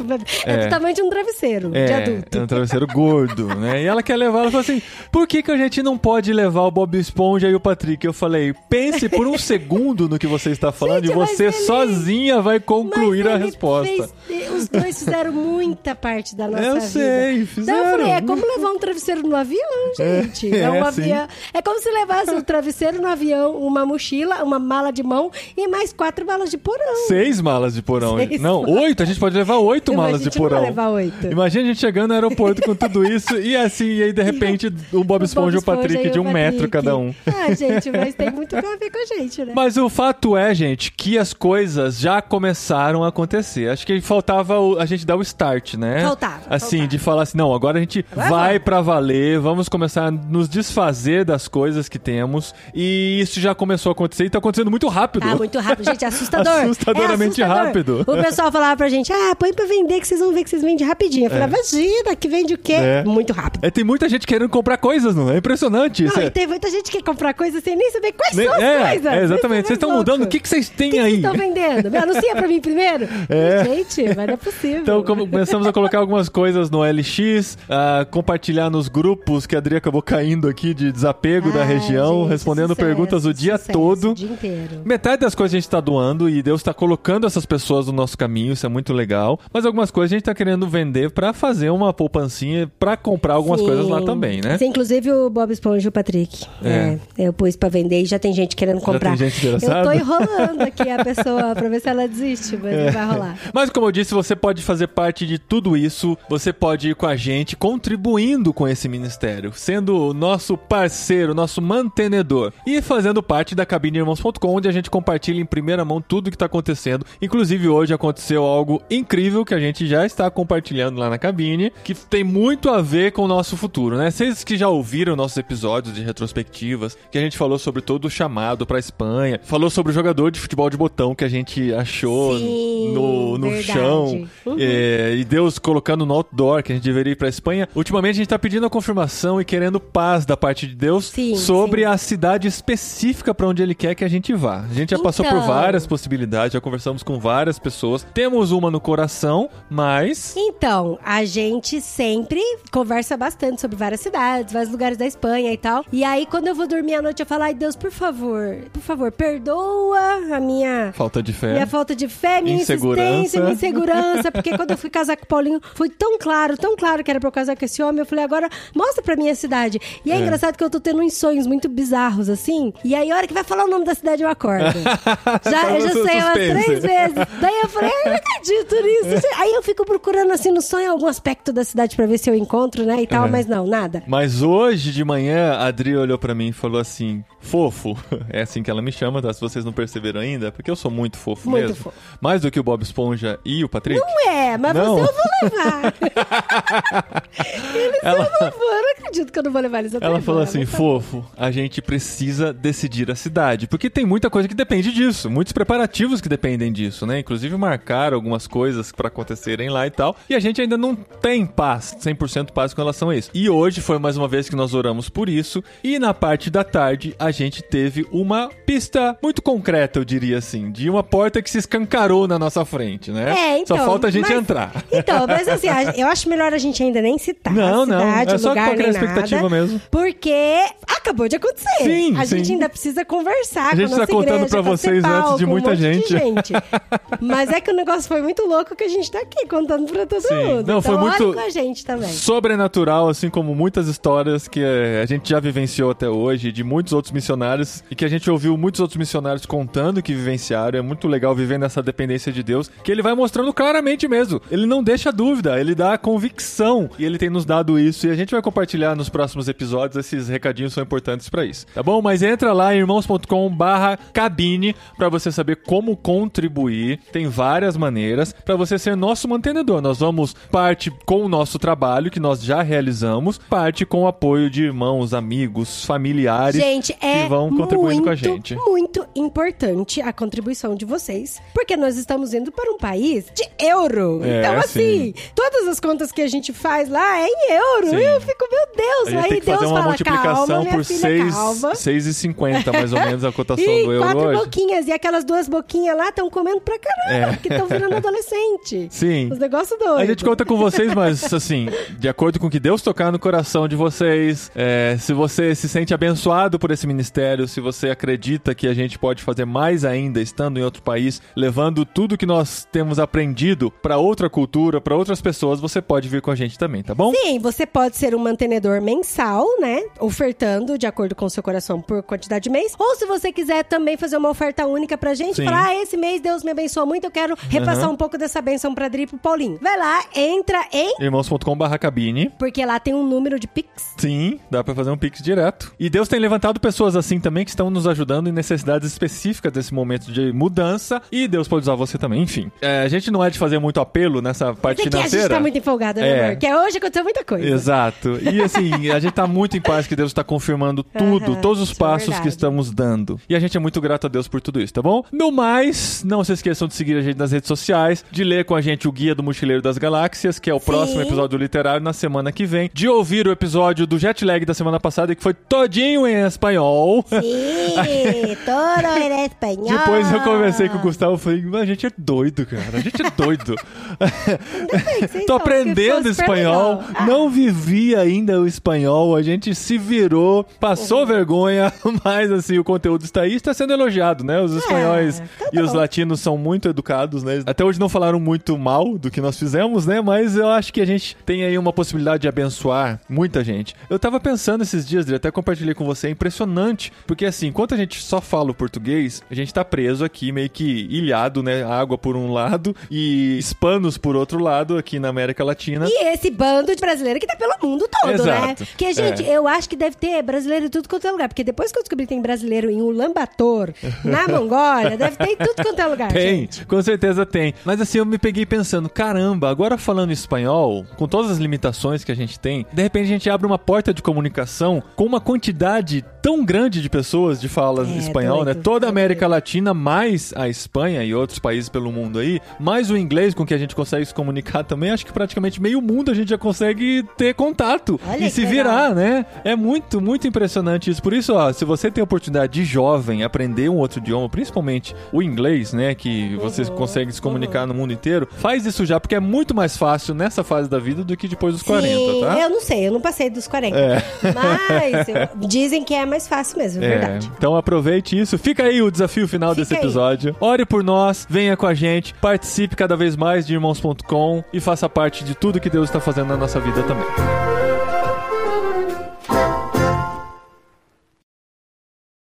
É, do
É.
tamanho de um travesseiro, de
É,
adulto.
é um travesseiro gordo, né? E ela quer levar, ela falou assim: por que, que a gente não pode levar o Bob Esponja e o Patrick? Eu falei: pense por um segundo no que você está falando
Gente,
e você sozinha vai concluir a resposta.
fez- os dois fizeram muita parte da nossa
Eu
vida.
sei,
Então eu
fizeram.
falei, é como levar um travesseiro no avião, gente. É,
é,
um
sim.
avião. É como se levasse um travesseiro no avião, uma mochila, uma mala de mão e mais quatro malas de porão.
Seis malas de porão.
Seis
não,
malas.
oito. A gente pode levar oito malas de porão.
levar oito.
Imagina a gente chegando no aeroporto com tudo isso e assim, e aí de repente o Bob Esponja e o Patrick de
o
um metro
Patrick.
cada um.
Ah, gente, mas tem muito a ver com a gente, né?
Mas o fato é, gente, que as coisas já começaram a acontecer. Acho que faltava o- a gente dar o start, né?
Faltava,
Assim,
faltava.
de falar assim, não, agora a gente
Agora
vai pra valer, vamos começar a nos desfazer das coisas que temos. E isso já começou a acontecer e tá acontecendo muito rápido.
Tá muito rápido, gente, é assustador.
Assustadoramente
É assustador.
rápido.
O pessoal falava pra gente, ah, põe pra vender que vocês vão ver que vocês vendem rapidinho. Eu falava, imagina, que vende o quê?
É.
Muito rápido.
É, tem muita gente querendo comprar coisas, não é? impressionante.
Não,
isso é-
e tem muita gente que quer comprar coisas sem nem saber quais
Nem-
são as
é,
coisas.
é, exatamente. Vocês estão mudando. O que, que vocês têm
que
aí?
vocês estão vendendo? Me anuncia pra mim primeiro?
É.
Gente, mas não é possível.
Então começamos a colocar algumas coisas no LX, a compartilhar nos grupos que a Adri acabou caindo aqui de desapego da
Ai,
região,
gente,
respondendo
sucesso,
perguntas o dia
sucesso,
todo.
O dia inteiro.
Metade das coisas a gente tá doando e Deus tá colocando essas pessoas no nosso caminho, isso é muito legal. Mas algumas coisas a gente tá querendo vender pra fazer uma poupancinha pra comprar algumas
Sim.
coisas lá também, né?
Sim, inclusive o Bob Esponja e o Patrick.
É.
É. eu pus pra vender e já tem gente querendo comprar.
tem gente
eu tô enrolando aqui a pessoa pra ver se ela desiste, mas
É.
não vai rolar.
Mas como eu disse, você pode fazer parte de tudo isso, você pode ir com a gente, contribuindo com esse ministério, sendo o nosso parceiro, nosso mantenedor e fazendo parte da cabineirmãos.com, onde a gente compartilha em primeira mão tudo que está acontecendo. Inclusive hoje aconteceu algo incrível que a gente já está compartilhando lá na cabine, que tem muito a ver com o nosso futuro, né? Vocês que já ouviram nossos episódios de retrospectivas, que a gente falou sobre todo o chamado para Espanha, falou sobre o jogador de futebol de botão que a gente achou
Sim,
no, no
verdade.
chão.
Uhum.
É, e Deus colocando no outdoor que a gente deveria ir pra Espanha. Ultimamente a gente tá pedindo a confirmação e querendo paz da parte de Deus
Sim,
sobre
sim.
a cidade específica pra onde ele quer que a gente vá. A gente já passou por
Então.
várias possibilidades, já conversamos com várias pessoas. Temos uma no coração, mas
Então, a gente sempre conversa bastante sobre várias cidades, vários lugares da Espanha e tal. E aí, quando eu vou dormir à noite, eu falo, ai Deus, por favor, por favor, perdoa a minha
falta de fé.
Minha falta de fé, minha
Insegurança.
insistência, minha insegurança. Porque quando eu fui casar com o Paulinho, foi tão claro, tão claro que era pra eu casar com esse homem. Eu falei, agora mostra pra mim a cidade. E é, engraçado que eu tô tendo uns sonhos muito bizarros, assim. E aí, a hora que vai falar o nome da cidade, eu acordo. já, eu já sei umas
suspense.
três vezes. Daí eu falei, ai, eu não acredito nisso. Aí eu fico procurando, assim, no sonho, algum aspecto da cidade pra ver se eu encontro, né? E tal, mas não, nada.
Mas hoje de manhã, a Adri olhou pra mim e falou assim: fofo. É assim que ela me chama, tá? Se vocês não perceberam ainda, porque eu sou muito fofo
Muito
mesmo.
fofo.
Mais do que o Bob Esponja e o Patrick.
Não é, mas
Não.
você eu vou levar. Eles
Ela-
eu não vou, eu não acredito que eu não vou levar eles
Ela falou assim,
tá
fofo, a gente precisa decidir a cidade. Porque tem muita coisa que depende disso. Muitos preparativos que dependem disso, né? Inclusive marcar algumas coisas pra acontecerem lá e tal. E a gente ainda não tem paz, 100% paz com relação a isso. E hoje foi mais uma vez que nós oramos por isso. E na parte da tarde, a gente teve uma pista muito concreta, eu diria assim. De uma porta que se escancarou na nossa frente, né?
É, então,
Só falta a gente
mas-
entrar.
Então, mas assim, eu acho melhor a gente ainda nem citar
Não,
a
não,
cidade,
é só
lugar,
qualquer expectativa
nada,
mesmo.
Porque acabou de acontecer.
Sim,
a
sim.
gente ainda precisa conversar
A gente
com a nossa
tá contando
igreja,
pra
ser
vocês antes de
um
muita
monte de
gente.
gente. Mas é que o negócio foi muito louco que a gente tá aqui contando pra todo
Sim.
mundo.
Não,
então
foi muito
com a gente também.
sobrenatural, assim como muitas histórias que eh, a gente já vivenciou até hoje, de muitos outros missionários, e que a gente ouviu muitos outros missionários contando que vivenciaram. É muito legal viver nessa dependência de Deus, que ele vai mostrando claramente mesmo. Ele não deixa dúvida, ele dá a convicção, e ele tem nos dado isso, e a gente vai compartilhar nos próximos episódios, esses recadinhos são importantes pra isso, tá bom? Mas entra lá em irmãos.com barra cabine pra você saber como contribuir. Tem várias maneiras pra você ser nosso mantenedor. Nós vamos parte com o nosso trabalho que nós já realizamos, parte com o apoio de irmãos, amigos, familiares
Gente, é
que vão contribuindo
muito,
com a gente.
muito importante a contribuição de vocês, porque nós estamos indo para um país de euro.
É,
então, assim, todas as contas que a gente faz lá é em euro.
Sim.
Eu fico, meu Deus! Aí
tem que
Deus
fazer uma
fala,
multiplicação
calma,
por
filha,
6,
calma.
6,50 mais ou menos a cotação do euro hoje.
Boquinhas. E aquelas duas boquinhas lá estão comendo pra caramba,
É.
que estão virando adolescente.
Sim.
Os negócios doidos.
A gente conta com vocês, mas assim, de acordo com o que Deus tocar no coração de vocês, é, se você se sente abençoado por esse ministério, se você acredita que a gente pode fazer mais ainda estando em outro país, levando tudo que nós temos aprendido pra outra cultura, pra outras pessoas, você pode vir com a gente também, tá bom?
Sim, você pode ser um mantenedor mensal, né? Ofertando de acordo com o seu coração por quantidade de mês. Ou se você quiser também fazer uma oferta única pra gente,
Sim.
falar, ah, esse mês Deus me abençoou muito, eu quero repassar um pouco dessa bênção pra Dri pro Paulinho. Vai lá, entra em...
Irmãos.com.br cabine.
Porque lá tem um número de Pix.
Sim, dá pra fazer um pix direto. E Deus tem levantado pessoas assim também que estão nos ajudando em necessidades específicas desse momento de mudança. E Deus pode usar você também, enfim. É, a gente não é de fazer muito apelo nessa parte
Porque a
financeira.
gente tá muito empolgado, né,
É.
amor? Que hoje aconteceu muita coisa.
Exato. E assim, a gente tá muito em paz que Deus tá confirmando tudo,
Aham,
todos os
é
passos que
verdade.
estamos dando. E a gente é muito grato a Deus por tudo isso, tá bom? No mais, não se esqueçam de seguir a gente nas redes sociais, de ler com a gente o Guia do Mochileiro das Galáxias, que é o
Sim.
próximo episódio do literário na semana que vem, de ouvir o episódio do Jet Lag da semana passada, que foi todinho em espanhol.
Sim, todo em espanhol.
Depois eu conversei com o Gustavo e falei, "Mas a gente é doido, cara. A gente é doido. Tô aprendendo espanhol.
Ah.
Não vivi ainda o espanhol. A gente se virou,
Uhum.
passou vergonha, mas assim, o conteúdo está aí, está sendo elogiado, né? Os espanhóis
tá
e os latinos são muito educados, né? Até hoje não falaram muito mal do que nós fizemos, né? Mas eu acho que a gente tem aí uma possibilidade de abençoar muita gente. Eu tava pensando esses dias, Dri, até compartilhei com você, é impressionante, porque assim, enquanto a gente só fala o português, a gente tá preso aqui, meio que ilhado, né? Água por um lado e hispanos por outro lado, aqui na América Latina.
E esse bando de brasileiro que tá pelo mundo todo,
Exato.
né? Porque, gente,
É.
eu acho que deve ter brasileiro em tudo quanto é lugar. Porque depois que eu descobri que tem brasileiro em Ulaanbaatar, na Mongólia, deve ter em tudo quanto é lugar,
Tem,
gente.
com certeza tem. Mas assim, eu me peguei pensando, caramba, agora falando espanhol, com todas as limitações que a gente tem, de repente a gente abre uma porta de comunicação com uma quantidade tão grande de pessoas de fala
É,
espanhol,
doido,
né? Toda a
doido.
América Latina, mais a Espanha e outros países pelo mundo aí, mais o inglês com que a gente consegue se comunicar também, acho que praticamente meio mundo a gente já consegue ter contato
Olha
e se
legal.
virar, né? É muito, muito impressionante isso. Por isso, ó, se você tem a oportunidade de jovem aprender um outro idioma, principalmente o inglês, né, que você
Uhum,
consegue se comunicar no mundo inteiro, faz isso já, porque é muito mais fácil nessa fase da vida do que depois dos 40,
Sim,
tá?
eu não sei, eu não passei dos 40. Mas eu- dizem que é mais fácil mesmo, é,
É,
verdade.
então aproveite isso. Fica aí o desafio final
Fica
desse
aí.
episódio. Ore por nós, venha com a gente, participe cada vez mais de irmãos.com e faça parte de tudo que Deus está fazendo na nossa vida também.